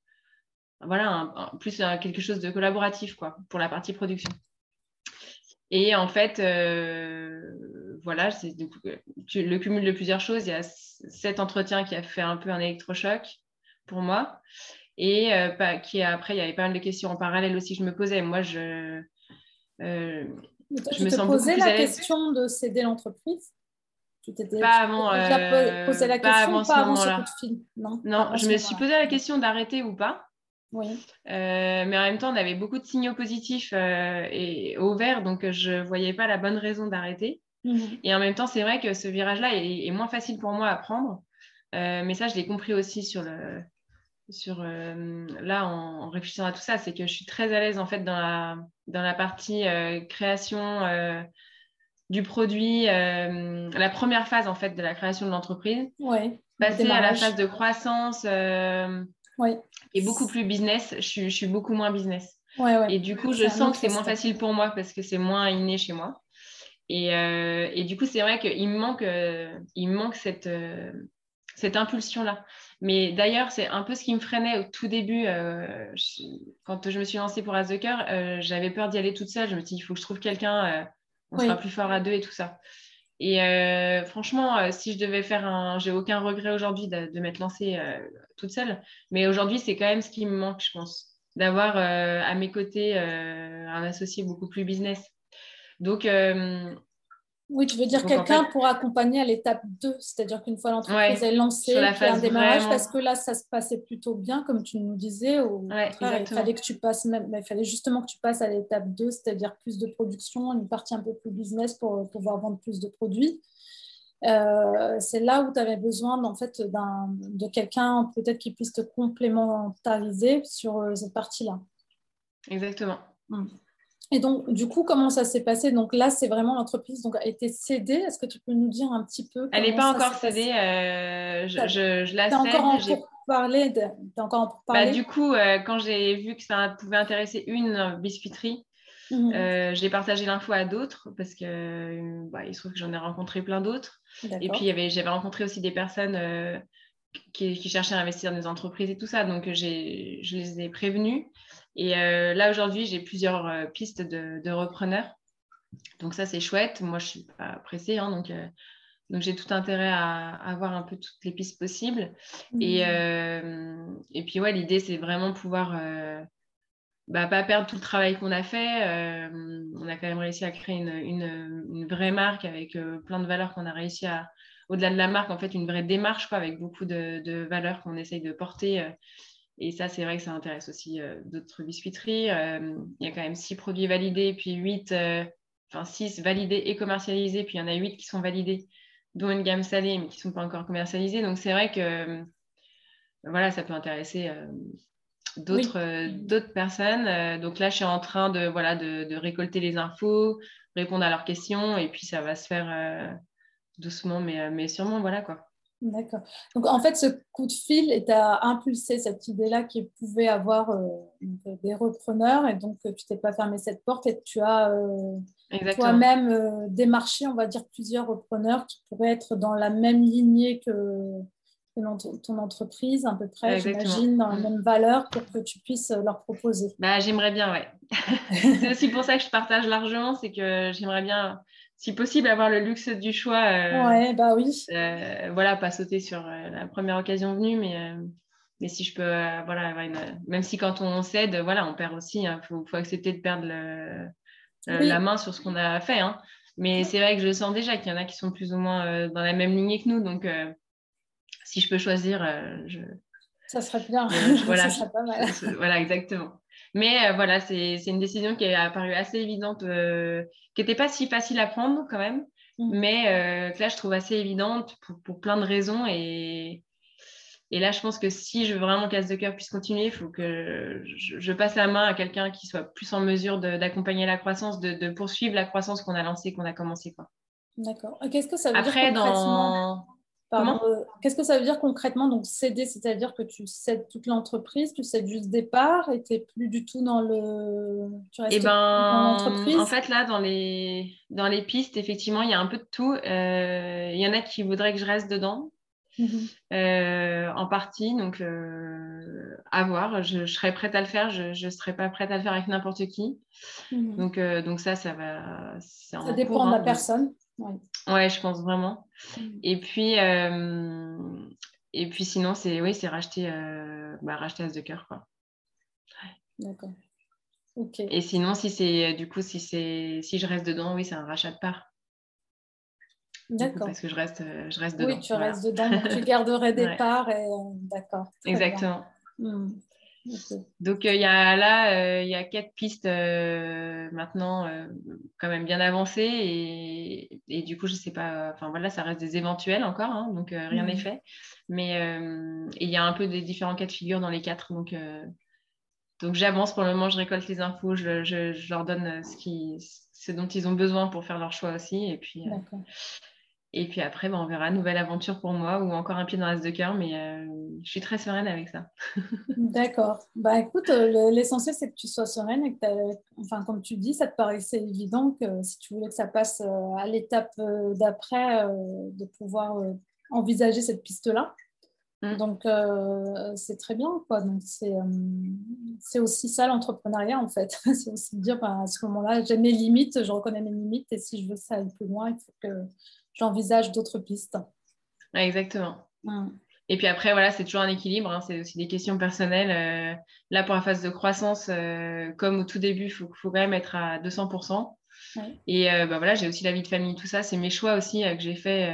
voilà, plus quelque chose de collaboratif, quoi, pour la partie production. Et en fait, euh, voilà, c'est le cumul de plusieurs choses. Il y a cet entretien qui a fait un peu un électrochoc pour moi et euh, qui après il y avait pas mal de questions en parallèle aussi que je me posais. Moi, je, euh, je me te posais la question de céder l'entreprise? Tu pas avant, euh, posé la question pas avant, pas avant ce coup de Non, non je me suis posé la question d'arrêter ou pas. Oui. Euh, mais en même temps, on avait beaucoup de signaux positifs et au vert, donc je ne voyais pas la bonne raison d'arrêter. Mhm. Et en même temps, c'est vrai que ce virage-là est, est, moins facile pour moi à prendre. mais ça, je l'ai compris aussi sur le, sur euh, là en, réfléchissant à tout ça, c'est que je suis très à l'aise en fait dans la, dans la partie euh, création euh, du produit, la première phase en fait de la création de l'entreprise. Ouais, Passer à la phase de croissance ouais. et beaucoup plus business, je suis, je suis beaucoup moins business. Ouais, et du coup, je sens que c'est moins facile pour moi parce que c'est moins inné chez moi. Et, et du coup, c'est vrai qu'il me manque, il me manque cette, cette impulsion-là. Mais d'ailleurs, c'est un peu ce qui me freinait au tout début. Euh, quand je me suis lancée pour As the Cœur, euh, j'avais peur d'y aller toute seule. Je me suis dit, il faut que je trouve quelqu'un, euh, on sera plus fort à deux et tout ça. Et franchement, si je devais faire un. J'ai aucun regret aujourd'hui de, de m'être lancée toute seule. Mais aujourd'hui, c'est quand même ce qui me manque, je pense. D'avoir à mes côtés un associé beaucoup plus business. Donc, oui, tu veux dire quelqu'un pour accompagner à l'étape 2, c'est-à-dire qu'une fois l'entreprise est lancée, il y a un démarrage, parce que là, ça se passait plutôt bien, comme tu nous disais. Au il fallait que tu passes même, il fallait justement que tu passes à l'étape 2, c'est-à-dire plus de production, une partie un peu plus business pour pouvoir vendre plus de produits. Euh, c'est là où tu avais besoin en fait, de quelqu'un peut-être qui puisse te complémentariser sur euh, cette partie-là. Exactement. Hum. Et donc, du coup, comment ça s'est passé? Donc là, c'est vraiment l'entreprise donc, a été cédée. Est-ce que tu peux nous dire un petit peu Elle n'est pas encore cédée. Euh, je, je, je, la cède. encore en parler de... encore en pour bah, parler? du coup, euh, quand j'ai vu que ça pouvait intéresser une biscuiterie, mhm. euh, j'ai partagé l'info à d'autres parce que bah, il se trouve que j'en ai rencontré plein d'autres. Et puis, j'avais rencontré aussi des personnes qui, qui, cherchaient à investir dans des entreprises et tout ça. Donc, je les ai prévenus. Et euh, là, aujourd'hui, j'ai plusieurs euh, pistes de, repreneurs. Donc ça, c'est chouette. Moi, je ne suis pas pressée. Hein, donc, euh, donc j'ai tout intérêt à, avoir un peu toutes les pistes possibles. Et, mmh. et, puis, ouais, l'idée, c'est vraiment pouvoir bah, pas perdre tout le travail qu'on a fait. on a quand même réussi à créer une, une, une vraie marque avec plein de valeurs qu'on a réussi à, au-delà de la marque, en fait, une vraie démarche quoi, avec beaucoup de, de valeurs qu'on essaye de porter et ça, c'est vrai que ça intéresse aussi euh, d'autres biscuiteries. Euh, il y a quand même six produits validés, puis huit, euh, enfin six validés et commercialisés, puis il y en a huit qui sont validés, dont une gamme salée, mais qui ne sont pas encore commercialisés. Donc c'est vrai que voilà, ça peut intéresser d'autres d'autres personnes. donc là, je suis en train de, voilà, de, récolter les infos, répondre à leurs questions et puis ça va se faire doucement, mais, mais sûrement, voilà quoi. D'accord. Donc, en fait, ce coup de fil t'a impulsé cette idée-là qu'il pouvait avoir euh, des repreneurs et donc tu t'es pas fermé cette porte et tu as euh, toi-même euh, démarché, on va dire, plusieurs repreneurs qui pourraient être dans la même lignée que, ton entreprise, à peu près, j'imagine, dans la mm. même valeur pour que tu puisses leur proposer. Bah, j'aimerais bien, ouais. c'est aussi pour ça que je partage l'argent, c'est que j'aimerais bien si possible, avoir le luxe du choix. Euh, ouais, bah oui. Euh, voilà, pas sauter sur euh, la première occasion venue, mais, mais si je peux, voilà, avoir une... même si quand on cède, voilà, on perd aussi. Il hein, faut, faut, accepter de perdre le, la main sur ce qu'on a fait. Hein. Mais c'est vrai que je sens déjà qu'il y en a qui sont plus ou moins dans la même lignée que nous. Donc, si je peux choisir, je. Ça serait bien. voilà, ça serait pas mal. voilà, exactement. Mais euh, voilà, c'est une décision qui est apparue assez évidente, euh, qui n'était pas si facile à prendre quand même, mmh. mais euh, que là, je trouve assez évidente pour, pour plein de raisons. Et, et, là, je pense que si je veux vraiment que Casse de cœur puisse continuer, il faut que je, je, passe la main à quelqu'un qui soit plus en mesure d'accompagner la croissance, de, de, poursuivre la croissance qu'on a lancée, qu'on a commencé. D'accord. Qu'est-ce que ça veut Après, dire dans euh, qu'est-ce que ça veut dire concrètement Donc céder, c'est-à-dire que tu cèdes toute l'entreprise, tu cèdes juste des parts et tu n'es plus du tout dans le. Tu restes eh ben, l'entreprise? En fait, là, dans les, dans les pistes, effectivement, il y a un peu de tout. Euh, il y en a qui voudraient que je reste dedans. Mhm. Euh, en partie, donc à voir. Je, serais prête à le faire. Je ne serais pas prête à le faire avec n'importe qui. Mhm. Donc, donc ça, ça va. Ça dépend de la personne. Ouais. je pense vraiment. Mm. Et puis, euh, et puis sinon, c'est oui, c'est racheter, euh, bah, racheter As de cœur, quoi. D'accord. Et sinon, si c'est du coup, si c'est si je reste dedans, oui, c'est un rachat de parts. D'accord. Parce que je reste, je reste dedans. Oui, tu restes dedans, donc tu garderais des parts et euh, d'accord. Exactement. Donc euh, il y a là, euh, il y a quatre pistes euh, maintenant quand même bien avancées et, du coup je sais pas, enfin voilà, ça reste des éventuels encore, hein, donc rien n'est mmh. fait. Mais il y a un peu des différents cas de figure dans les quatre, donc donc j'avance pour le moment, je récolte les infos, je, je, leur donne ce qui, ce dont ils ont besoin pour faire leur choix aussi et puis. Et puis après, ben, on verra, nouvelle aventure pour moi ou encore un pied dans l'as de cœur, mais euh, je suis très sereine avec ça. D'accord. Bah écoute, euh, l'essentiel c'est que tu sois sereine et que, enfin, comme tu dis, ça te paraissait évident que si tu voulais que ça passe euh, à l'étape d'après, de pouvoir envisager cette piste-là. Mm. Donc c'est très bien, quoi. Donc c'est aussi ça l'entrepreneuriat en fait. c'est aussi de dire ben, à ce moment-là, j'ai mes limites, je reconnais mes limites et si je veux ça aller plus loin, il faut que j'envisage d'autres pistes. exactement. Et puis après, voilà, c'est toujours un équilibre. Hein. c'est aussi des questions personnelles. Euh, là, pour la phase de croissance, euh, comme au tout début, il faut, faut, quand même être à 200%. Et euh, bah, voilà, j'ai aussi la vie de famille, tout ça. C'est mes choix aussi que j'ai fait,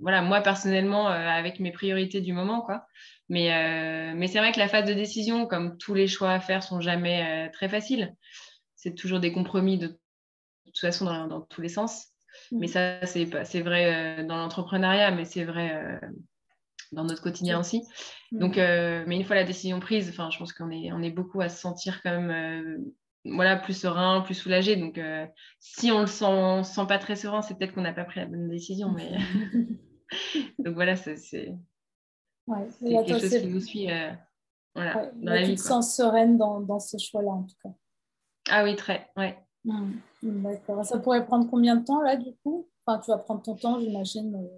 voilà, moi personnellement, avec mes priorités du moment. quoi. Mais, mais c'est vrai que la phase de décision, comme tous les choix à faire, sont jamais très faciles. C'est toujours des compromis de, toute façon dans tous les sens. Mais ça, c'est vrai euh, dans l'entrepreneuriat, mais c'est vrai euh, dans notre quotidien aussi. Donc, euh, mais une fois la décision prise, enfin, je pense qu'on est, on est beaucoup à se sentir quand même voilà, plus serein, plus soulagé. Donc, si on le sent, sent pas très serein, c'est peut-être qu'on n'a pas pris la bonne décision. Mais... Donc, voilà, c'est ouais, quelque chose qui nous suit voilà, dans la vie. Tu te sens sereine dans, dans ce choix-là, en tout cas. Ah oui, très, ouais. Hmm, d'accord. Ça pourrait prendre combien de temps là du coup? Enfin, tu vas prendre ton temps, j'imagine.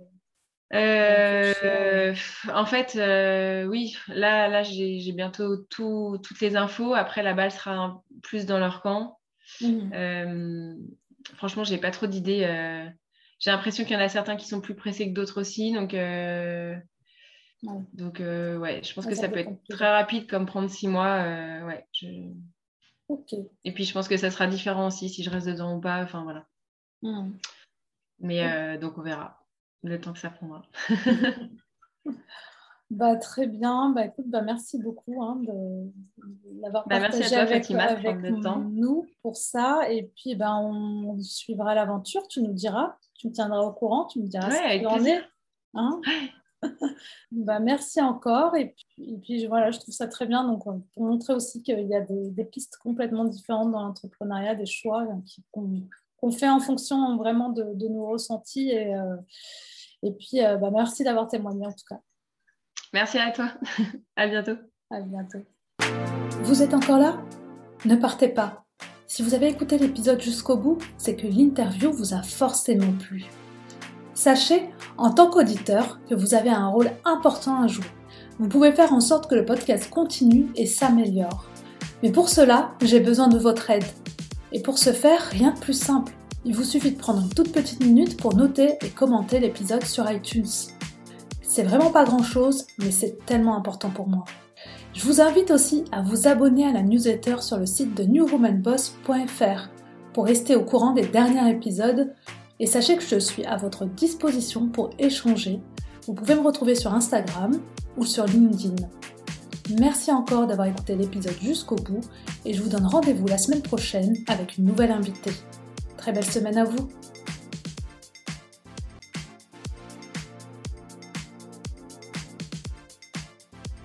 Euh, euh, en fait, euh, oui, là, là j'ai bientôt tout, toutes les infos. Après, la balle sera plus dans leur camp. Hmm. franchement, j'ai pas trop d'idées. j'ai l'impression qu'il y en a certains qui sont plus pressés que d'autres aussi. Donc, donc ouais, je pense que ça, peut être très rapide comme prendre six mois. ouais, je... Et puis je pense que ça sera différent aussi si je reste dedans ou pas. Enfin voilà. Hmm. Mais euh, donc on verra le temps que ça prendra. bah, très bien. Bah, écoute, bah, merci beaucoup hein, d'avoir bah, partagé avec, nous pour ça. Et puis ben, on suivra l'aventure. Tu nous diras. Tu me tiendras au courant. Tu me diras ce qu'il en est. Hein bah, merci encore. Et puis, voilà, je trouve ça très bien. Donc, pour montrer aussi qu'il y a des, pistes complètement différentes dans l'entrepreneuriat, des choix qui, on fait en fonction vraiment de, nos ressentis. Et, et puis, bah, merci d'avoir témoigné en tout cas. Merci à toi. à bientôt. À bientôt. Vous êtes encore là? Ne partez pas. Si vous avez écouté l'épisode jusqu'au bout, c'est que l'interview vous a forcément plu. Sachez, en tant qu'auditeur, que vous avez un rôle important à jouer. Vous pouvez faire en sorte que le podcast continue et s'améliore. Mais pour cela, j'ai besoin de votre aide. Et pour ce faire, rien de plus simple. Il vous suffit de prendre une toute petite minute pour noter et commenter l'épisode sur iTunes. C'est vraiment pas grand chose, mais c'est tellement important pour moi. Je vous invite aussi à vous abonner à la newsletter sur le site de newwomanboss.fr pour rester au courant des derniers épisodes et sachez que je suis à votre disposition pour échanger. Vous pouvez me retrouver sur Instagram ou sur LinkedIn. Merci encore d'avoir écouté l'épisode jusqu'au bout et je vous donne rendez-vous la semaine prochaine avec une nouvelle invitée. Très belle semaine à vous